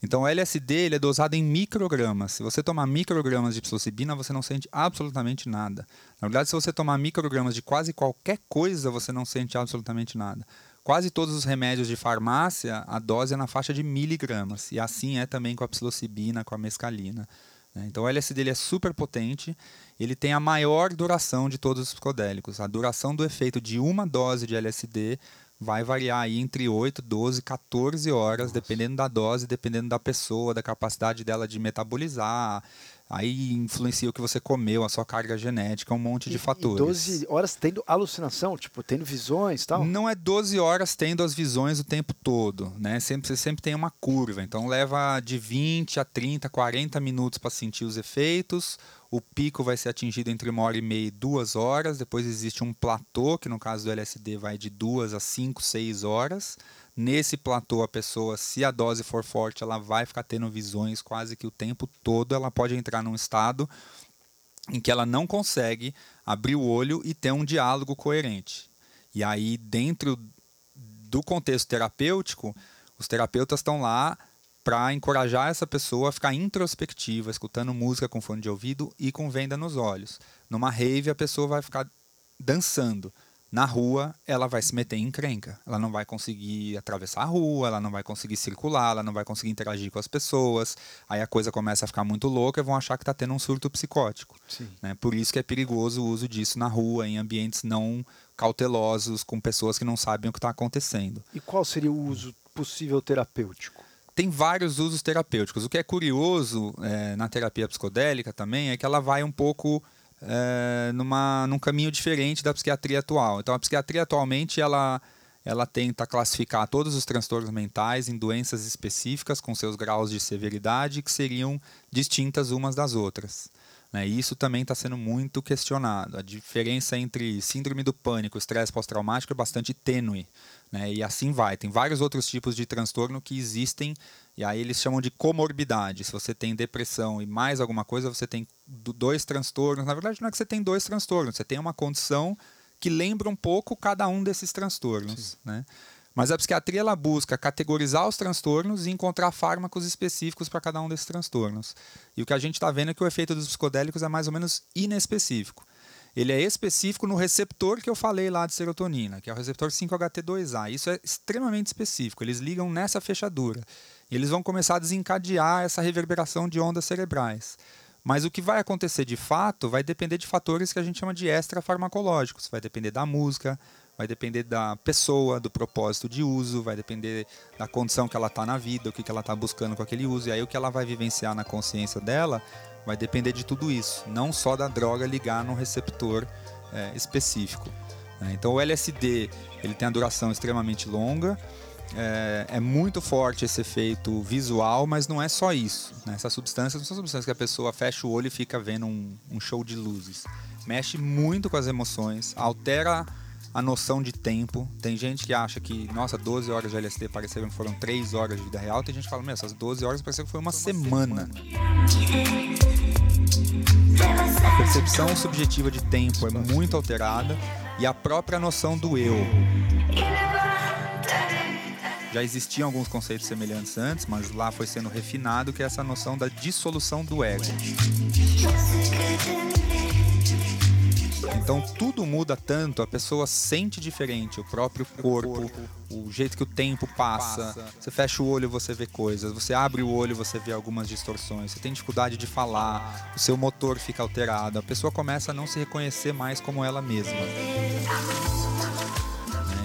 Então, o LSD ele é dosado em microgramas. Se você tomar microgramas de psilocibina, você não sente absolutamente nada. Na verdade, se você tomar microgramas de quase qualquer coisa, você não sente absolutamente nada. Quase todos os remédios de farmácia, a dose é na faixa de miligramas. E assim é também com a psilocibina, com a mescalina. Né? Então, o LSD ele é super potente ele tem a maior duração de todos os psicodélicos. A duração do efeito de uma dose de LSD vai variar aí entre 8, 12, 14 horas, Nossa. dependendo da dose, dependendo da pessoa, da capacidade dela de metabolizar, Aí influencia o que você comeu, a sua carga genética, um monte e, de fatores. E 12 horas tendo alucinação, tipo, tendo visões tal? Não é 12 horas tendo as visões o tempo todo, né? Sempre, você sempre tem uma curva, então leva de 20 a 30, 40 minutos para sentir os efeitos. O pico vai ser atingido entre uma hora e meia e duas horas. Depois existe um platô, que no caso do LSD vai de duas a 5, 6 horas. Nesse platô, a pessoa, se a dose for forte, ela vai ficar tendo visões quase que o tempo todo. Ela pode entrar num estado em que ela não consegue abrir o olho e ter um diálogo coerente. E aí, dentro do contexto terapêutico, os terapeutas estão lá para encorajar essa pessoa a ficar introspectiva, escutando música com fone de ouvido e com venda nos olhos. Numa rave, a pessoa vai ficar dançando na rua ela vai se meter em encrenca. Ela não vai conseguir atravessar a rua, ela não vai conseguir circular, ela não vai conseguir interagir com as pessoas. Aí a coisa começa a ficar muito louca e vão achar que está tendo um surto psicótico. Né? Por isso que é perigoso o uso disso na rua, em ambientes não cautelosos, com pessoas que não sabem o que está acontecendo. E qual seria o uso possível terapêutico? Tem vários usos terapêuticos. O que é curioso é, na terapia psicodélica também é que ela vai um pouco é, numa, num caminho diferente da psiquiatria atual. Então, a psiquiatria atualmente ela, ela tenta classificar todos os transtornos mentais em doenças específicas com seus graus de severidade que seriam distintas umas das outras. Né? E isso também está sendo muito questionado. A diferença entre síndrome do pânico e estresse pós-traumático é bastante tênue. Né? E assim vai. Tem vários outros tipos de transtorno que existem e aí eles chamam de comorbidade. Se você tem depressão e mais alguma coisa, você tem dois transtornos. Na verdade, não é que você tem dois transtornos, você tem uma condição que lembra um pouco cada um desses transtornos. Né? Mas a psiquiatria ela busca categorizar os transtornos e encontrar fármacos específicos para cada um desses transtornos. E o que a gente está vendo é que o efeito dos psicodélicos é mais ou menos inespecífico ele é específico no receptor que eu falei lá de serotonina, que é o receptor 5-HT2A. Isso é extremamente específico. Eles ligam nessa fechadura. E eles vão começar a desencadear essa reverberação de ondas cerebrais. Mas o que vai acontecer de fato vai depender de fatores que a gente chama de extrafarmacológicos. Vai depender da música, vai depender da pessoa, do propósito de uso, vai depender da condição que ela está na vida, o que, que ela está buscando com aquele uso. E aí o que ela vai vivenciar na consciência dela vai depender de tudo isso, não só da droga ligar num receptor é, específico. Né? Então o LSD ele tem a duração extremamente longa, é, é, muito forte esse efeito visual, mas não é só isso. Né? Essas substâncias não são substâncias que a pessoa fecha o olho e fica vendo um, um show de luzes. Mexe muito com as emoções, altera a noção de tempo. Tem gente que acha que, nossa, 12 horas de LSD pareceram que foram 3 horas de vida real. Tem gente que fala, meu, essas 12 horas pareceram que foi uma, foi semana. semana. A percepção subjetiva de tempo é muito alterada e a própria noção do eu. Já existiam alguns conceitos semelhantes antes, mas lá foi sendo refinado que é essa noção da dissolução do ego. Então tudo muda tanto, a pessoa sente diferente, o próprio corpo, o jeito que o tempo passa. Você fecha o olho, você vê coisas. Você abre o olho, você vê algumas distorções. Você tem dificuldade de falar, o seu motor fica alterado. A pessoa começa a não se reconhecer mais como ela mesma.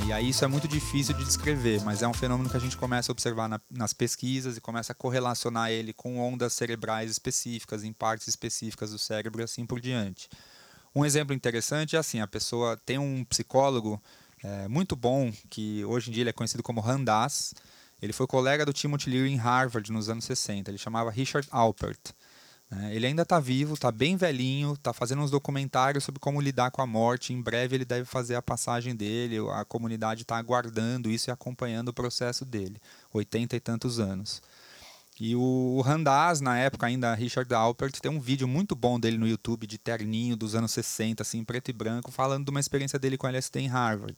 E aí isso é muito difícil de descrever, mas é um fenômeno que a gente começa a observar na, nas pesquisas e começa a correlacionar ele com ondas cerebrais específicas, em partes específicas do cérebro e assim por diante. Um exemplo interessante é assim, a pessoa tem um psicólogo é, muito bom, que hoje em dia ele é conhecido como Randas, ele foi colega do Timothy Leary em Harvard nos anos 60, ele chamava Richard Alpert. É, ele ainda está vivo, está bem velhinho, está fazendo uns documentários sobre como lidar com a morte. Em breve ele deve fazer a passagem dele. A comunidade está aguardando isso e acompanhando o processo dele. 80 e tantos anos. E o Randaz, na época ainda, Richard Alpert, tem um vídeo muito bom dele no YouTube, de terninho dos anos 60, assim, preto e branco, falando de uma experiência dele com LSD em Harvard.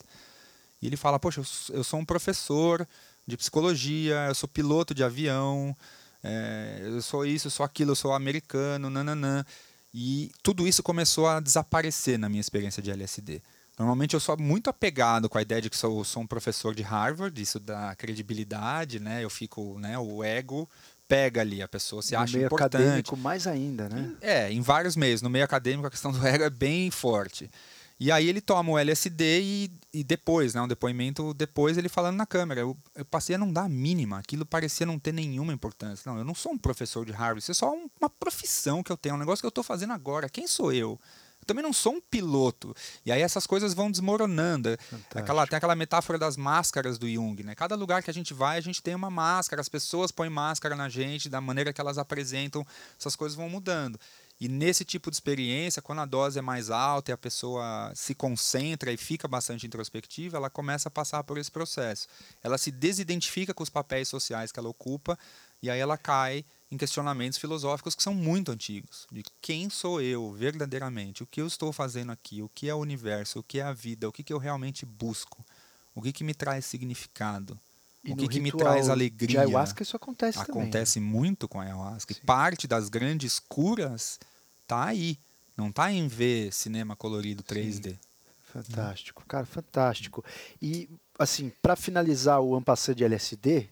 E ele fala: Poxa, eu sou um professor de psicologia, eu sou piloto de avião, é, eu sou isso, eu sou aquilo, eu sou americano, nananã. E tudo isso começou a desaparecer na minha experiência de LSD. Normalmente eu sou muito apegado com a ideia de que sou, sou um professor de Harvard, isso dá credibilidade, né? Eu fico, né? O ego pega ali, a pessoa se no acha meio importante. acadêmico mais ainda, né? É, em vários meios. No meio acadêmico a questão do ego é bem forte. E aí ele toma o LSD e, e depois, né, um depoimento depois, ele falando na câmera. Eu, eu, passei a não dar a mínima. Aquilo parecia não ter nenhuma importância. Não, eu não sou um professor de Harvard. Isso é só um, uma profissão que eu tenho, um negócio que eu estou fazendo agora. Quem sou eu? Eu também não sou um piloto. E aí essas coisas vão desmoronando. Aquela, tem aquela metáfora das máscaras do Jung, né? Cada lugar que a gente vai, a gente tem uma máscara. As pessoas põem máscara na gente, da maneira que elas apresentam, essas coisas vão mudando. E nesse tipo de experiência, quando a dose é mais alta e a pessoa se concentra e fica bastante introspectiva, ela começa a passar por esse processo. Ela se desidentifica com os papéis sociais que ela ocupa e aí ela cai em questionamentos filosóficos que são muito antigos. De quem sou eu verdadeiramente? O que eu estou fazendo aqui? O que é o universo? O que é a vida? O que, que eu realmente busco? O que, que me traz significado? E o que, que me traz alegria? De ayahuasca isso acontece, Acontece também. né? muito com a ayahuasca. Sim. E parte das grandes curas tá aí. Não tá em ver cinema colorido 3D. Fantástico, cara, fantástico. E, assim, para finalizar o Ampassant de LSD,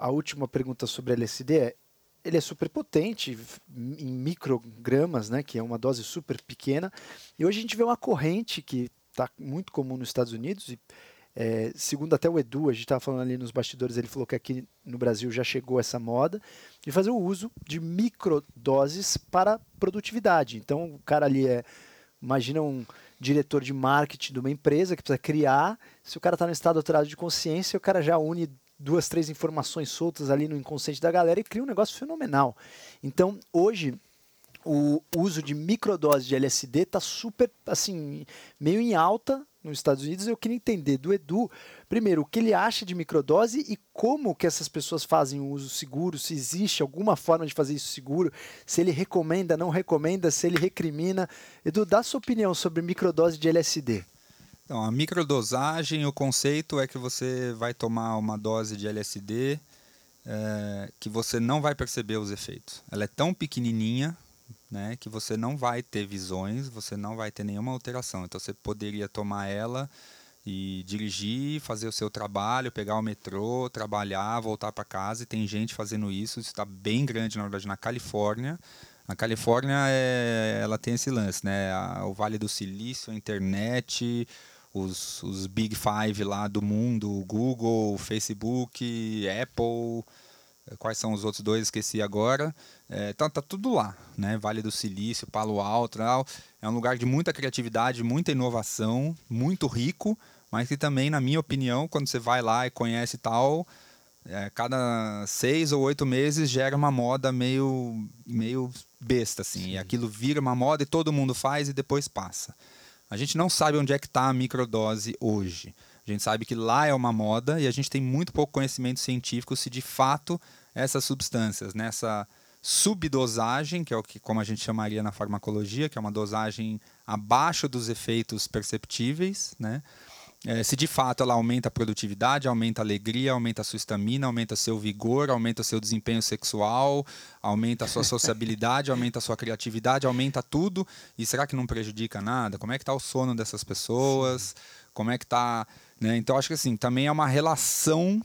a última pergunta sobre LSD é: ele é super potente em microgramas, né, que é uma dose super pequena. E hoje a gente vê uma corrente que está muito comum nos Estados Unidos e é, segundo até o Edu, a gente estava falando ali nos bastidores, ele falou que aqui no Brasil já chegou essa moda de fazer o uso de microdoses para produtividade. Então, o cara ali é, imagina um diretor de marketing de uma empresa que precisa criar, se o cara está no estado alterado de consciência, o cara já une duas, três informações soltas ali no inconsciente da galera e cria um negócio fenomenal. Então, hoje, o uso de microdose de LSD está super, assim, meio em alta nos Estados Unidos. Eu queria entender do Edu, primeiro, o que ele acha de microdose e como que essas pessoas fazem o uso seguro, se existe alguma forma de fazer isso seguro, se ele recomenda, não recomenda, se ele recrimina. Edu, dá sua opinião sobre microdose de LSD. Então, a microdosagem, o conceito é que você vai tomar uma dose de LSD é, que você não vai perceber os efeitos. Ela é tão pequenininha né, que você não vai ter visões, você não vai ter nenhuma alteração. Então você poderia tomar ela e dirigir, fazer o seu trabalho, pegar o metrô, trabalhar, voltar para casa. E tem gente fazendo isso. Isso está bem grande, na verdade, na Califórnia. A Califórnia é, ela tem esse lance, né? O Vale do Silício, a internet, os, os Big Five lá do mundo, Google, Facebook, Apple, quais são os outros dois, esqueci agora. É, então tá tudo lá, né? Vale do Silício, Palo Alto, tal. é um lugar de muita criatividade, muita inovação, muito rico, mas que também, na minha opinião, quando você vai lá e conhece tal, é, cada seis ou oito meses gera uma moda meio, meio besta, assim. Sim. E aquilo vira uma moda e todo mundo faz e depois passa. A gente não sabe onde é que está a microdose hoje. A gente sabe que lá é uma moda e a gente tem muito pouco conhecimento científico se de fato essas substâncias, nessa subdosagem, que é o que como a gente chamaria na farmacologia, que é uma dosagem abaixo dos efeitos perceptíveis, né? É, se de fato ela aumenta a produtividade, aumenta a alegria, aumenta a sua estamina, aumenta seu vigor, aumenta seu desempenho sexual, aumenta a sua sociabilidade, aumenta a sua criatividade, aumenta tudo. E será que não prejudica nada? Como é que está o sono dessas pessoas? Como é que está... Né? Então, acho que assim, também é uma relação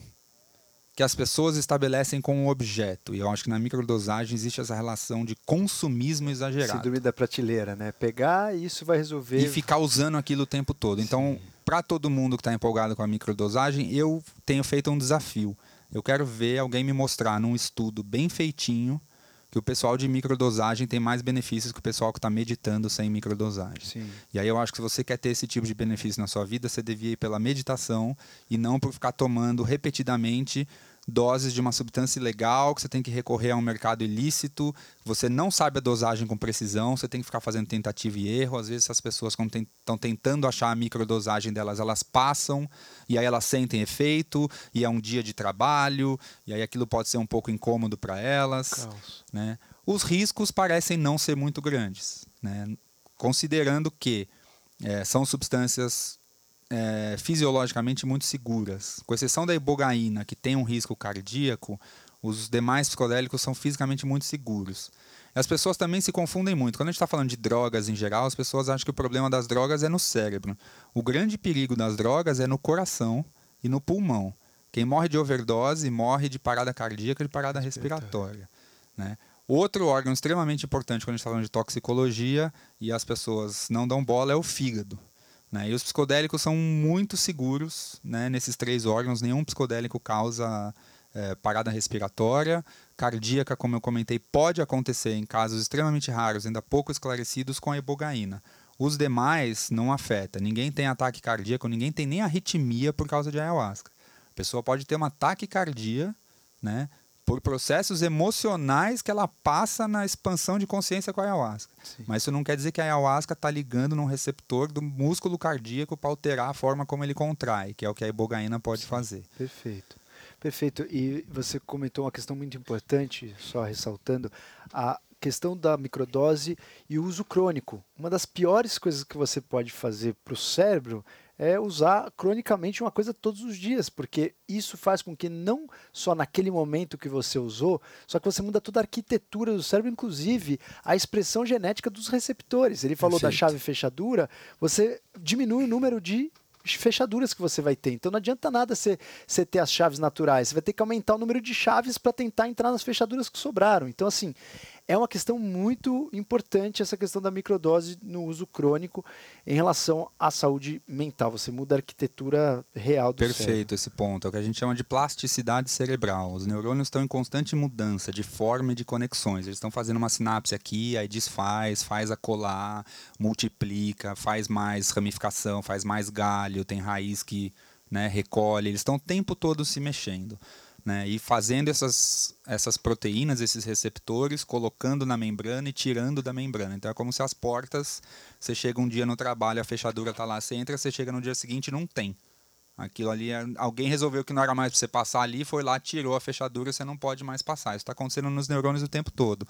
que as pessoas estabelecem com o objeto. E eu acho que na microdosagem existe essa relação de consumismo exagerado. Síndrome da prateleira, né? Pegar e isso vai resolver. E ficar usando aquilo o tempo todo. Então, para todo mundo que está empolgado com a microdosagem, eu tenho feito um desafio. Eu quero ver alguém me mostrar num estudo bem feitinho que o pessoal de microdosagem tem mais benefícios que o pessoal que está meditando sem microdosagem. Sim. E aí eu acho que se você quer ter esse tipo de benefício na sua vida, você devia ir pela meditação e não por ficar tomando repetidamente doses de uma substância ilegal, que você tem que recorrer a um mercado ilícito, você não sabe a dosagem com precisão, você tem que ficar fazendo tentativa e erro. Às vezes essas pessoas quando estão tentando achar a microdosagem delas, elas passam e aí elas sentem efeito e é um dia de trabalho e aí aquilo pode ser um pouco incômodo para elas, né? Os riscos parecem não ser muito grandes, né? Considerando que é, são substâncias é, fisiologicamente muito seguras. Com exceção da ibogaína, que tem um risco cardíaco, os demais psicodélicos são fisicamente muito seguros. As pessoas também se confundem muito. Quando a gente está falando de drogas em geral, as pessoas acham que o problema das drogas é no cérebro. O grande perigo das drogas é no coração e no pulmão. Quem morre de overdose morre de parada cardíaca e de parada respiratória. Né? Outro órgão extremamente importante quando a gente está falando de toxicologia e as pessoas não dão bola é o fígado. Né? E os psicodélicos são muito seguros né? nesses três órgãos, nenhum psicodélico causa é, parada respiratória. Cardíaca, como eu comentei, pode acontecer em casos extremamente raros, ainda pouco esclarecidos, com a ibogaína. Os demais não afeta. Ninguém tem ataque cardíaco, ninguém tem nem arritmia por causa de ayahuasca. A pessoa pode ter uma taquicardia, né? Por processos emocionais que ela passa na expansão de consciência com a ayahuasca. Sim. Mas isso não quer dizer que a ayahuasca está ligando num receptor do músculo cardíaco para alterar a forma como ele contrai, que é o que a ibogaína pode Sim. fazer. Perfeito. Perfeito. E você comentou uma questão muito importante, só ressaltando, a questão da microdose e o uso crônico. Uma das piores coisas que você pode fazer para o cérebro é usar cronicamente uma coisa todos os dias, porque isso faz com que não só naquele momento que você usou, só que você muda toda a arquitetura do cérebro, inclusive a expressão genética dos receptores. Ele falou Perfeito. da chave fechadura, você diminui o número de fechaduras que você vai ter. Então não adianta nada você, você ter as chaves naturais, você vai ter que aumentar o número de chaves para tentar entrar nas fechaduras que sobraram. Então, assim, é uma questão muito importante essa questão da microdose no uso crônico em relação à saúde mental. Você muda a arquitetura real do Perfeito cérebro. esse ponto. É o que a gente chama de plasticidade cerebral. Os neurônios estão em constante mudança de forma e de conexões. Eles estão fazendo uma sinapse aqui, aí desfaz, faz a colar, multiplica, faz mais ramificação, faz mais galho, tem raiz que né, recolhe. Eles estão o tempo todo se mexendo né? E fazendo essas, essas proteínas, esses receptores, colocando na membrana e tirando da membrana. Então é como se as portas, você chega um dia no trabalho, a fechadura está lá, você entra, você chega no dia seguinte não tem. Aquilo ali, é, alguém resolveu que não era mais para você passar ali, foi lá, tirou a fechadura, você não pode mais passar. Isso está acontecendo nos neurônios o tempo todo.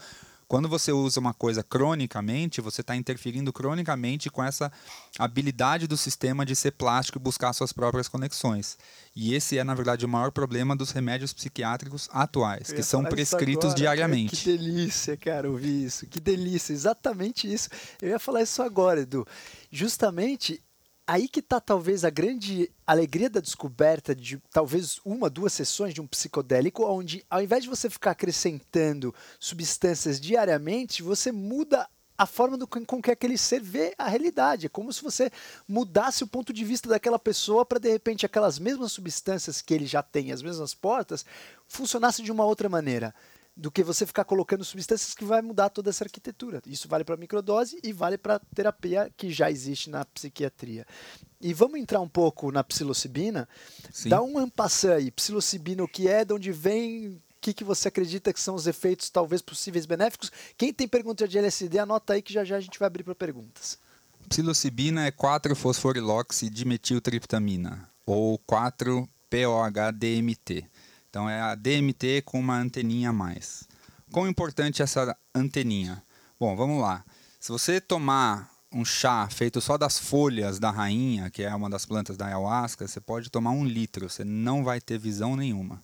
Quando você usa uma coisa cronicamente, você está interferindo cronicamente com essa habilidade do sistema de ser plástico e buscar suas próprias conexões. E esse é, na verdade, o maior problema dos remédios psiquiátricos atuais, que são prescritos agora, diariamente. Que delícia, cara, ouvir isso. Que delícia, exatamente isso. Eu ia falar isso agora, Edu. Justamente aí que está talvez a grande alegria da descoberta de talvez uma, duas sessões de um psicodélico, onde ao invés de você ficar acrescentando substâncias diariamente, você muda a forma do, com que aquele ser vê a realidade. É como se você mudasse o ponto de vista daquela pessoa para de repente aquelas mesmas substâncias que ele já tem, as mesmas portas, funcionasse de uma outra maneira do que você ficar colocando substâncias que vai mudar toda essa arquitetura. Isso vale para microdose e vale para terapia que já existe na psiquiatria. E vamos entrar um pouco na psilocibina. Sim. Dá um ampassã aí, psilocibina o que é, de onde vem, o que, que você acredita que são os efeitos talvez possíveis benéficos. Quem tem pergunta de LSD, anota aí que já já a gente vai abrir para perguntas. Psilocibina é 4-fosforiloxidimetiltriptamina, ou 4-POH-DMT. Então é a DMT com uma anteninha a mais. Quão importante é essa anteninha? Bom, vamos lá. Se você tomar um chá feito só das folhas da rainha, que é uma das plantas da ayahuasca, você pode tomar um litro, você não vai ter visão nenhuma.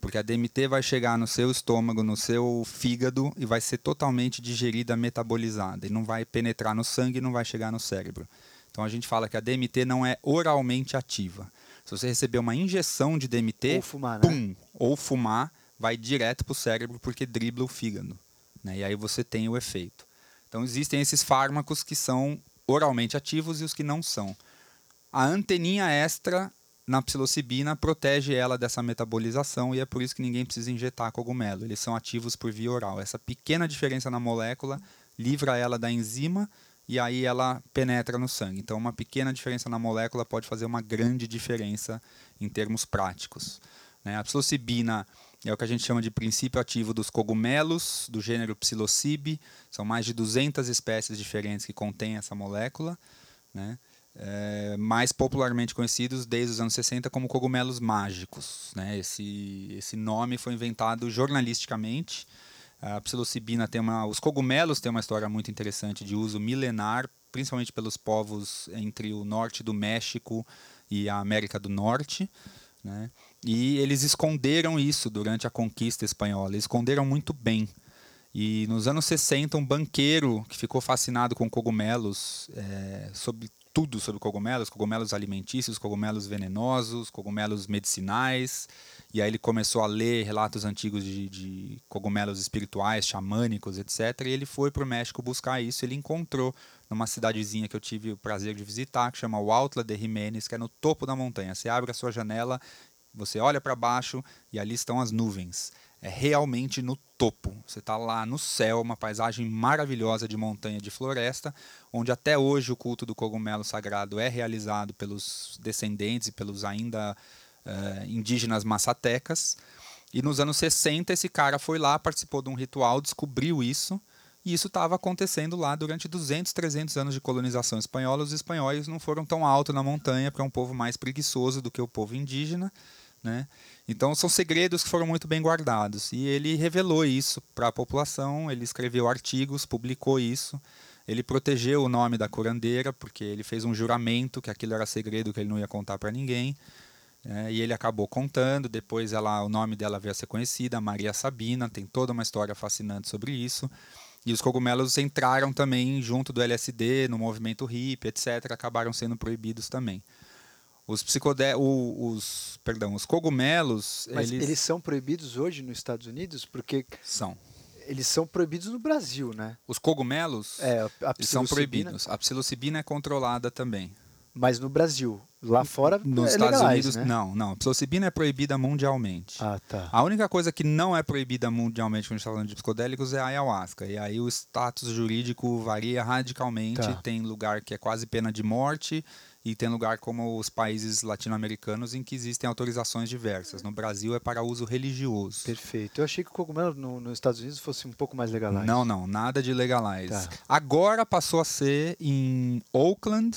Porque a DMT vai chegar no seu estômago, no seu fígado e vai ser totalmente digerida, metabolizada. E não vai penetrar no sangue não vai chegar no cérebro. Então a gente fala que a DMT não é oralmente ativa. Se você receber uma injeção de DMT, Ou fumar, né? pum, ou fumar, vai direto para o cérebro porque dribla o fígado. Né? E aí você tem o efeito. Então existem esses fármacos que são oralmente ativos e os que não são. A anteninha extra na psilocibina protege ela dessa metabolização e é por isso que ninguém precisa injetar cogumelo. Eles são ativos por via oral. Essa pequena diferença na molécula livra ela da enzima e aí ela penetra no sangue. Então, uma pequena diferença na molécula pode fazer uma grande diferença em termos práticos. Né? A psilocibina é o que a gente chama de princípio ativo dos cogumelos, do gênero Psilocybe. São mais de 200 espécies diferentes que contêm essa molécula. Né? É, mais popularmente conhecidos desde os anos 60 como cogumelos mágicos. Né? Esse, esse nome foi inventado jornalisticamente. A psilocibina tem uma, os cogumelos têm uma história muito interessante de uso milenar, principalmente pelos povos entre o norte do México e a América do Norte. Né? E eles esconderam isso durante a conquista espanhola, eles esconderam muito bem. E nos anos 60, um banqueiro que ficou fascinado com cogumelos, é, sobre tudo sobre cogumelos, cogumelos alimentícios, cogumelos venenosos, cogumelos medicinais. E aí ele começou a ler relatos antigos de, de cogumelos espirituais, xamânicos, etc. E ele foi para o México buscar isso. Ele encontrou numa cidadezinha que eu tive o prazer de visitar, que chama Huautla de Jiménez, que é no topo da montanha. Você abre a sua janela, você olha para baixo e ali estão as nuvens é realmente no topo. Você está lá no céu, uma paisagem maravilhosa de montanha de floresta, onde até hoje o culto do cogumelo sagrado é realizado pelos descendentes e pelos ainda uh, indígenas massatecas. E nos anos 60 esse cara foi lá, participou de um ritual, descobriu isso, e isso estava acontecendo lá durante 200, 300 anos de colonização espanhola. Os espanhóis não foram tão alto na montanha, porque é um povo mais preguiçoso do que o povo indígena, né? Então são segredos que foram muito bem guardados. E ele revelou isso para a população, ele escreveu artigos, publicou isso. Ele protegeu o nome da curandeira, porque ele fez um juramento que aquilo era segredo, que ele não ia contar para ninguém. É, e ele acabou contando, depois ela, o nome dela veio a ser conhecida, Maria Sabina, tem toda uma história fascinante sobre isso. E os cogumelos entraram também junto do LSD, no movimento hippie, etc., acabaram sendo proibidos também. Os psicodé os, perdão, os cogumelos, Mas eles... eles são proibidos hoje nos Estados Unidos porque são. Eles são proibidos no Brasil, né? Os cogumelos é, são proibidos. A psilocibina é controlada também. Mas no Brasil, lá fora nos é Estados legais, Unidos né? não, não. Psilocibina é proibida mundialmente. Ah, tá. A única coisa que não é proibida mundialmente quando a gente está falando de psicodélicos é a ayahuasca. E aí o status jurídico varia radicalmente. Tá. Tem lugar que é quase pena de morte e tem lugar como os países latino-americanos em que existem autorizações diversas. No Brasil é para uso religioso. Perfeito. Eu achei que o cogumelo no, nos Estados Unidos fosse um pouco mais legalized. Não, não, nada de legalize. Tá. Agora passou a ser em Oakland,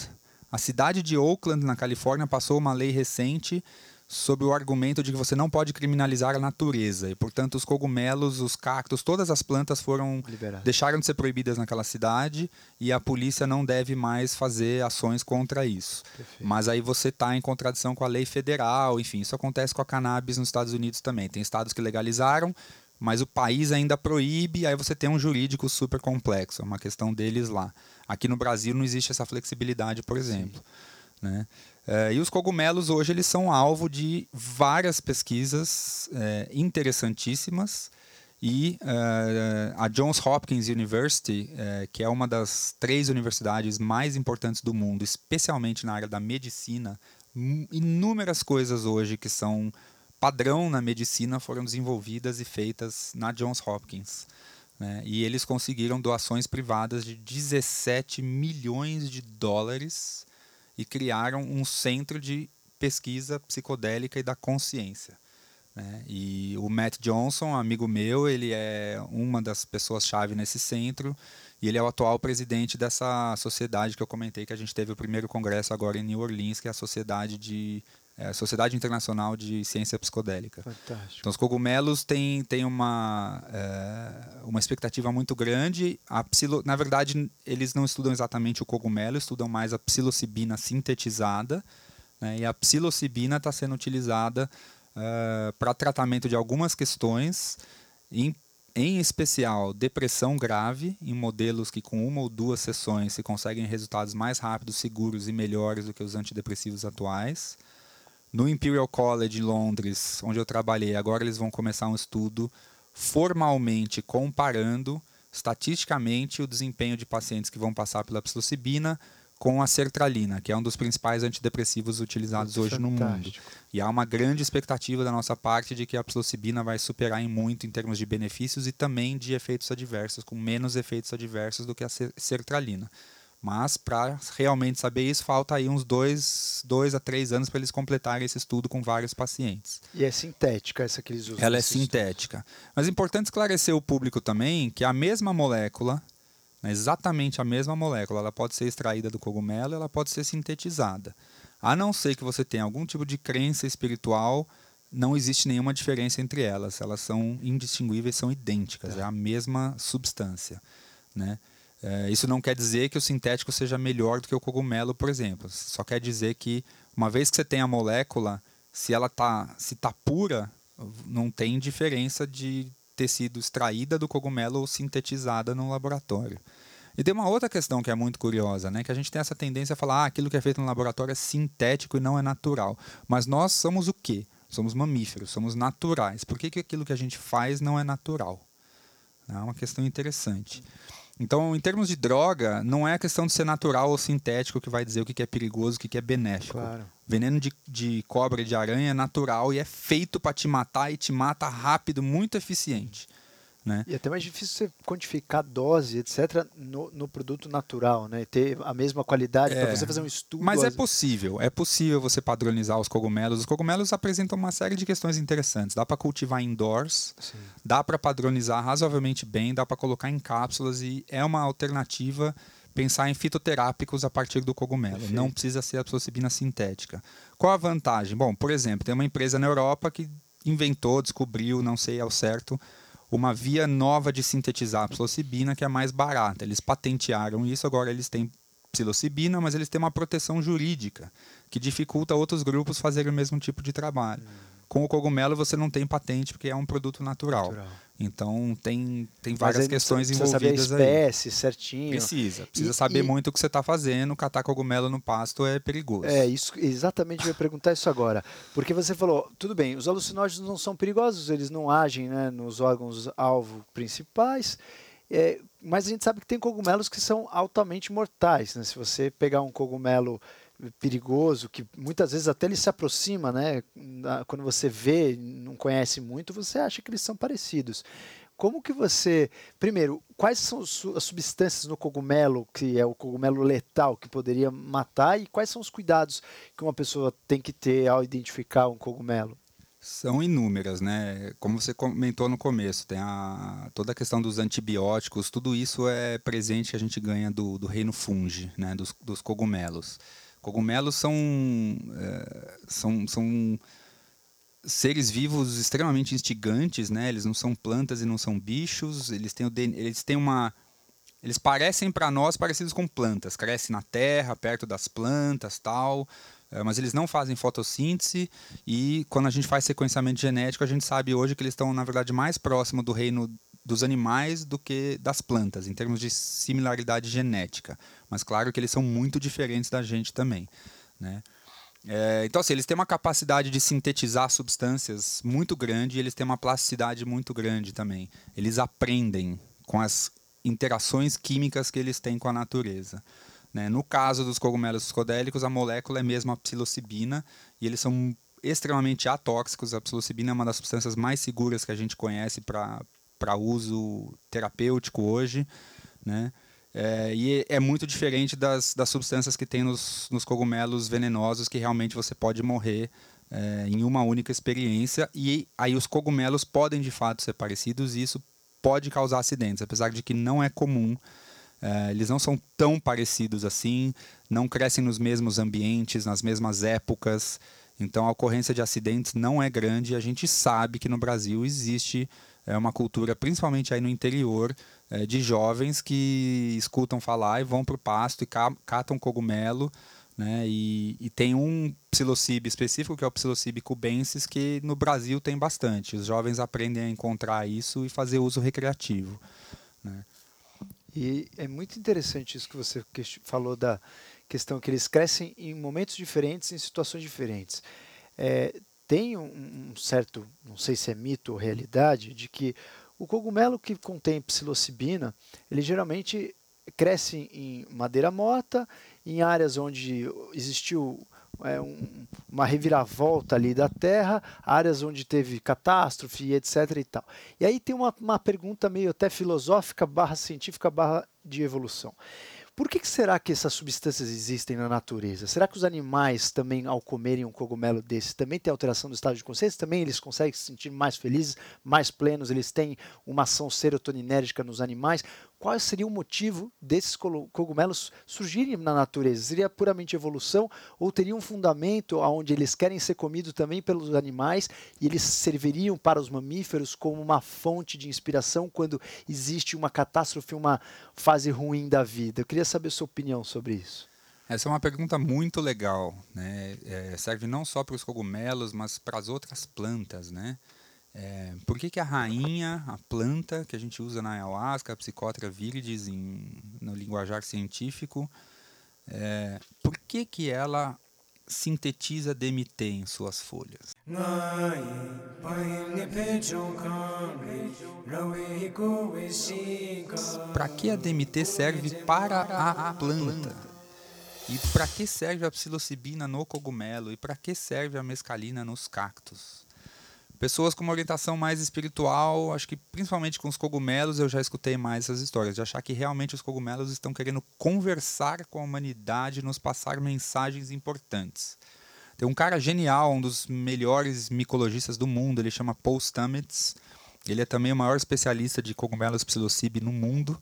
a cidade de Oakland, na Califórnia, passou uma lei recente sob o argumento de que você não pode criminalizar a natureza e, portanto, os cogumelos, os cactos, todas as plantas foram deixaram de ser proibidas naquela cidade e a polícia não deve mais fazer ações contra isso. Perfeito. Mas aí você está em contradição com a lei federal, enfim, isso acontece com a cannabis nos Estados Unidos também. Tem estados que legalizaram, mas o país ainda proíbe, aí você tem um jurídico super complexo, é uma questão deles lá. Aqui no Brasil não existe essa flexibilidade, por exemplo. Né? É, e os cogumelos hoje eles são alvo de várias pesquisas é, interessantíssimas e é, a Johns Hopkins University, que é uma das três universidades mais importantes do mundo, especialmente na área da medicina, mu- inúmeras coisas hoje que são padrão na medicina foram desenvolvidas e feitas na Johns Hopkins. né? E eles conseguiram doações privadas de 17 milhões de dólares e criaram um centro de pesquisa psicodélica e da consciência. né? E o Matt Johnson, amigo meu, ele é uma das pessoas-chave nesse centro e ele é o atual presidente dessa sociedade que eu comentei que a gente teve o primeiro congresso agora em New Orleans, que é a Sociedade de é a Sociedade Internacional de Ciência Psicodélica. Fantástico. Então, os cogumelos têm, têm uma, é, uma expectativa muito grande. A psilo, na verdade, eles não estudam exatamente o cogumelo, estudam mais a psilocibina sintetizada. Né? E a psilocibina está sendo utilizada uh, para tratamento de algumas questões, em, em especial depressão grave, em modelos que com uma ou duas sessões se conseguem resultados mais rápidos, seguros e melhores do que os antidepressivos atuais. No Imperial College em Londres, onde eu trabalhei, agora eles vão começar um estudo formalmente comparando estatisticamente o desempenho de pacientes que vão passar pela psilocibina com a sertralina, que é um dos principais antidepressivos utilizados hoje no mundo. E há uma grande expectativa da nossa parte de que a psilocibina vai superar em muito em termos de benefícios e também de efeitos adversos, com menos efeitos adversos do que a sertralina. Mas para realmente saber isso, falta aí uns dois, dois a três anos para eles completarem esse estudo com vários pacientes. E é sintética essa que eles usam? Ela é sintética. Estudo. Mas é importante esclarecer o público também que a mesma molécula, né, exatamente a mesma molécula, ela pode ser extraída do cogumelo ela pode ser sintetizada. A não ser que você tenha algum tipo de crença espiritual, não existe nenhuma diferença entre elas. Elas são indistinguíveis, são idênticas, é, é a mesma substância. Né? É, isso não quer dizer que o sintético seja melhor do que o cogumelo, por exemplo. Só quer dizer que uma vez que você tem a molécula, se ela tá, se tá pura, não tem diferença de ter sido extraída do cogumelo ou sintetizada no laboratório. E tem uma outra questão que é muito curiosa, né? Que a gente tem essa tendência a falar, ah, aquilo que é feito no laboratório é sintético e não é natural. Mas nós somos o quê? Somos mamíferos, somos naturais. Por que, que aquilo que a gente faz não é natural? É uma questão interessante. Então, em termos de droga, não é a questão de ser natural ou sintético que vai dizer o que é perigoso, o que é benéfico. Claro. Veneno de, de cobra e de aranha é natural e é feito para te matar e te mata rápido, muito eficiente. Né? E é até mais difícil você quantificar dose, etc., no, no produto natural, né? E ter a mesma qualidade é, para você fazer um estudo. Mas é possível, é possível você padronizar os cogumelos. Os cogumelos apresentam uma série de questões interessantes. Dá para cultivar indoors, Sim. dá para padronizar razoavelmente bem, dá para colocar em cápsulas e é uma alternativa pensar em fitoterápicos a partir do cogumelo. Perfeito. Não precisa ser a psilocibina sintética. Qual a vantagem? Bom, por exemplo, tem uma empresa na Europa que inventou, descobriu, não sei ao certo, uma via nova de sintetizar a psilocibina que é mais barata. Eles patentearam isso, agora eles têm psilocibina, mas eles têm uma proteção jurídica que dificulta outros grupos fazerem o mesmo tipo de trabalho. Hum. Com o cogumelo você não tem patente porque é um produto natural. natural. Então tem, tem várias questões precisa envolvidas saber a espécie aí. certinho. Precisa. Precisa e, saber e... muito o que você está fazendo. Catar cogumelo no pasto é perigoso. É, isso, exatamente eu ia perguntar isso agora. Porque você falou, tudo bem, os alucinógenos não são perigosos, eles não agem né, nos órgãos-alvo principais. É, mas a gente sabe que tem cogumelos que são altamente mortais. Né? Se você pegar um cogumelo perigoso, que muitas vezes até ele se aproxima, né? Quando você vê, não conhece muito, você acha que eles são parecidos. Como que você, primeiro, quais são as substâncias no cogumelo que é o cogumelo letal que poderia matar e quais são os cuidados que uma pessoa tem que ter ao identificar um cogumelo? São inúmeras, né? Como você comentou no começo, tem a, toda a questão dos antibióticos, tudo isso é presente que a gente ganha do, do reino fungi, né? dos, dos cogumelos. Cogumelos são, é, são, são seres vivos extremamente instigantes, né? Eles não são plantas e não são bichos. Eles têm, o eles têm uma eles parecem para nós parecidos com plantas, crescem na terra, perto das plantas, tal, é, mas eles não fazem fotossíntese e quando a gente faz sequenciamento genético, a gente sabe hoje que eles estão na verdade mais próximo do reino dos animais do que das plantas, em termos de similaridade genética. Mas claro que eles são muito diferentes da gente também. Né? É, então, assim, eles têm uma capacidade de sintetizar substâncias muito grande e eles têm uma plasticidade muito grande também. Eles aprendem com as interações químicas que eles têm com a natureza. Né? No caso dos cogumelos psicodélicos, a molécula é mesmo a psilocibina e eles são extremamente atóxicos. A psilocibina é uma das substâncias mais seguras que a gente conhece para para uso terapêutico hoje, né? É, e é muito diferente das, das substâncias que tem nos, nos cogumelos venenosos, que realmente você pode morrer é, em uma única experiência. E aí os cogumelos podem de fato ser parecidos e isso pode causar acidentes, apesar de que não é comum. É, eles não são tão parecidos assim, não crescem nos mesmos ambientes, nas mesmas épocas. Então a ocorrência de acidentes não é grande. A gente sabe que no Brasil existe é, uma cultura, principalmente aí no interior, é, de jovens que escutam falar e vão para o pasto e catam cogumelo. Né? E, e, tem um psilocybe específico, que é o psilocybe cubensis, que no Brasil tem bastante. Os jovens aprendem a encontrar isso e fazer uso recreativo. Né? E é muito interessante isso que você falou da questão que eles crescem em momentos diferentes, em situações diferentes. É, tem um, um, certo, não sei se é mito ou realidade, de que o cogumelo que contém psilocibina, ele geralmente cresce em madeira morta, em áreas onde existiu é, um, uma reviravolta ali da Terra, áreas onde teve catástrofe, etc. E, tal. e aí tem uma, uma pergunta meio até filosófica, barra científica, barra de evolução. Por que, que, será que essas substâncias existem na natureza? Será que os animais também, ao comerem um cogumelo desse, também tem alteração do estado de consciência? Também eles conseguem se sentir mais felizes, mais plenos? Eles têm uma ação serotoninérgica nos animais? Qual seria o motivo desses cogumelos surgirem na natureza? Seria puramente evolução ou teria um fundamento onde eles querem ser comidos também pelos animais e eles serviriam para os mamíferos como uma fonte de inspiração quando existe uma catástrofe, uma fase ruim da vida? Eu queria saber sua opinião sobre isso. Essa é uma pergunta muito legal, né? É, serve não só para os cogumelos, mas para as outras plantas, né? É, por que, que a rainha, a planta que a gente usa na ayahuasca, a psicótera viridis em, no linguajar científico, é, por que, que ela sintetiza DMT em suas folhas? Para que a DMT serve para a planta? E para que serve a psilocibina no cogumelo? E para que serve a mescalina nos cactos? Pessoas com uma orientação mais espiritual, acho que principalmente com os cogumelos, eu já escutei mais essas histórias, de achar que realmente os cogumelos estão querendo conversar com a humanidade, nos passar mensagens importantes. Tem um cara genial, um dos melhores micologistas do mundo, ele chama Paul Stamets. Ele é também o maior especialista de cogumelos psilocybe no mundo.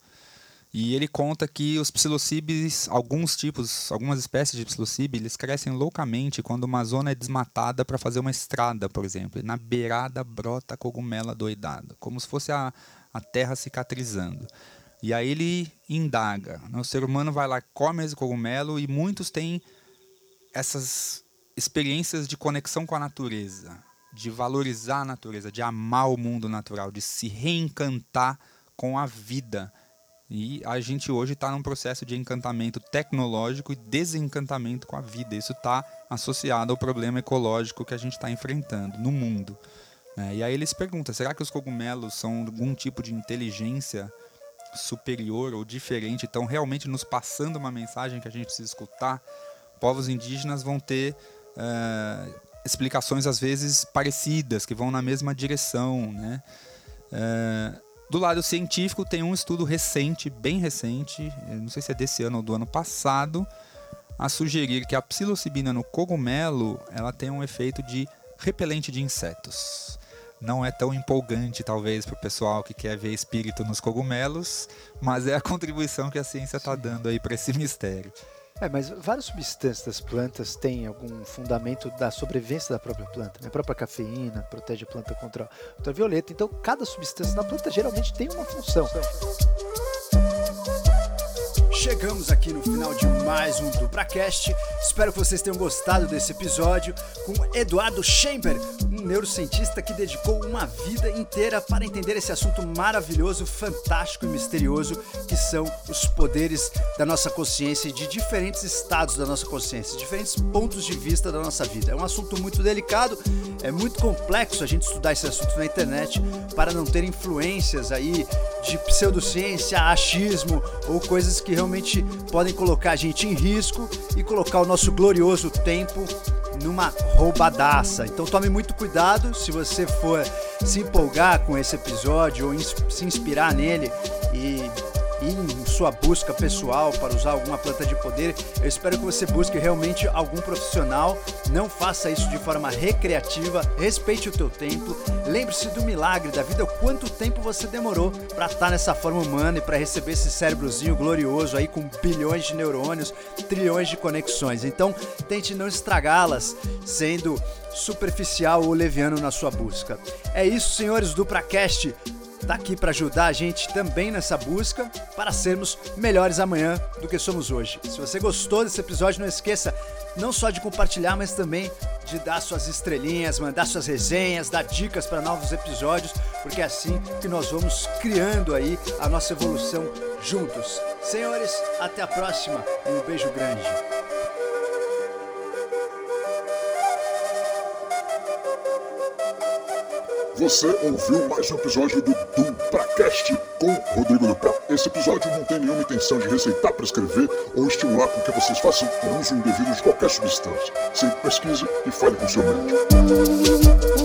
E ele conta que os psilocibes, alguns tipos, algumas espécies de psilocibe, eles crescem loucamente quando uma zona é desmatada para fazer uma estrada, por exemplo. E na beirada brota cogumela doidada, como se fosse a, a terra cicatrizando. E aí ele indaga. Né? O ser humano vai lá, come esse cogumelo e muitos têm essas experiências de conexão com a natureza, de valorizar a natureza, de amar o mundo natural, de se reencantar com a vida e a gente hoje está num processo de encantamento tecnológico e desencantamento com a vida. Isso está associado ao problema ecológico que a gente está enfrentando no mundo. Né? E aí eles perguntam: será que os cogumelos são algum tipo de inteligência superior ou diferente? Estão realmente nos passando uma mensagem que a gente precisa escutar? Povos indígenas vão ter uh, explicações às vezes parecidas, que vão na mesma direção. Né? Uh, do lado científico, tem um estudo recente, bem recente, não sei se é desse ano ou do ano passado, a sugerir que a psilocibina no cogumelo ela tem um efeito de repelente de insetos. Não é tão empolgante, talvez, para o pessoal que quer ver espírito nos cogumelos, mas é a contribuição que a ciência está dando aí para esse mistério. É, mas várias substâncias das plantas têm algum fundamento da sobrevivência da própria planta. Né? A própria cafeína protege a planta contra ultravioleta. Então, cada substância da planta geralmente tem uma função. Chegamos aqui no final de mais um DupraCast. Espero que vocês tenham gostado desse episódio com Eduardo Chamber, um neurocientista que dedicou uma vida inteira para entender esse assunto maravilhoso, fantástico e misterioso que são os poderes da nossa consciência e de diferentes estados da nossa consciência, diferentes pontos de vista da nossa vida. É um assunto muito delicado, é muito complexo a gente estudar esse assunto na internet para não ter influências aí de pseudociência, achismo ou coisas que realmente realmente podem colocar a gente em risco e colocar o nosso glorioso tempo numa roubadaça. Então tome muito cuidado se você for se empolgar com esse episódio ou se inspirar nele e, e em sua busca pessoal para usar alguma planta de poder, eu espero que você busque realmente algum profissional. Não faça isso de forma recreativa, respeite o teu tempo. Lembre-se do milagre da vida, quanto tempo você demorou para estar tá nessa forma humana e para receber esse cérebrozinho glorioso aí com bilhões de neurônios, trilhões de conexões. Então, tente não estragá-las sendo superficial ou leviano na sua busca. É isso, senhores do Pracast está aqui para ajudar a gente também nessa busca para sermos melhores amanhã do que somos hoje. Se você gostou desse episódio, não esqueça não só de compartilhar, mas também de dar suas estrelinhas, mandar suas resenhas, dar dicas para novos episódios, porque é assim que nós vamos criando aí a nossa evolução juntos. Senhores, até a próxima um beijo grande. Você ouviu mais um episódio do DupraCast com Rodrigo Dupra. Esse episódio não tem nenhuma intenção de receitar, prescrever ou estimular com que vocês façam o uso indevido de qualquer substância. Sempre pesquise e fale com seu médico.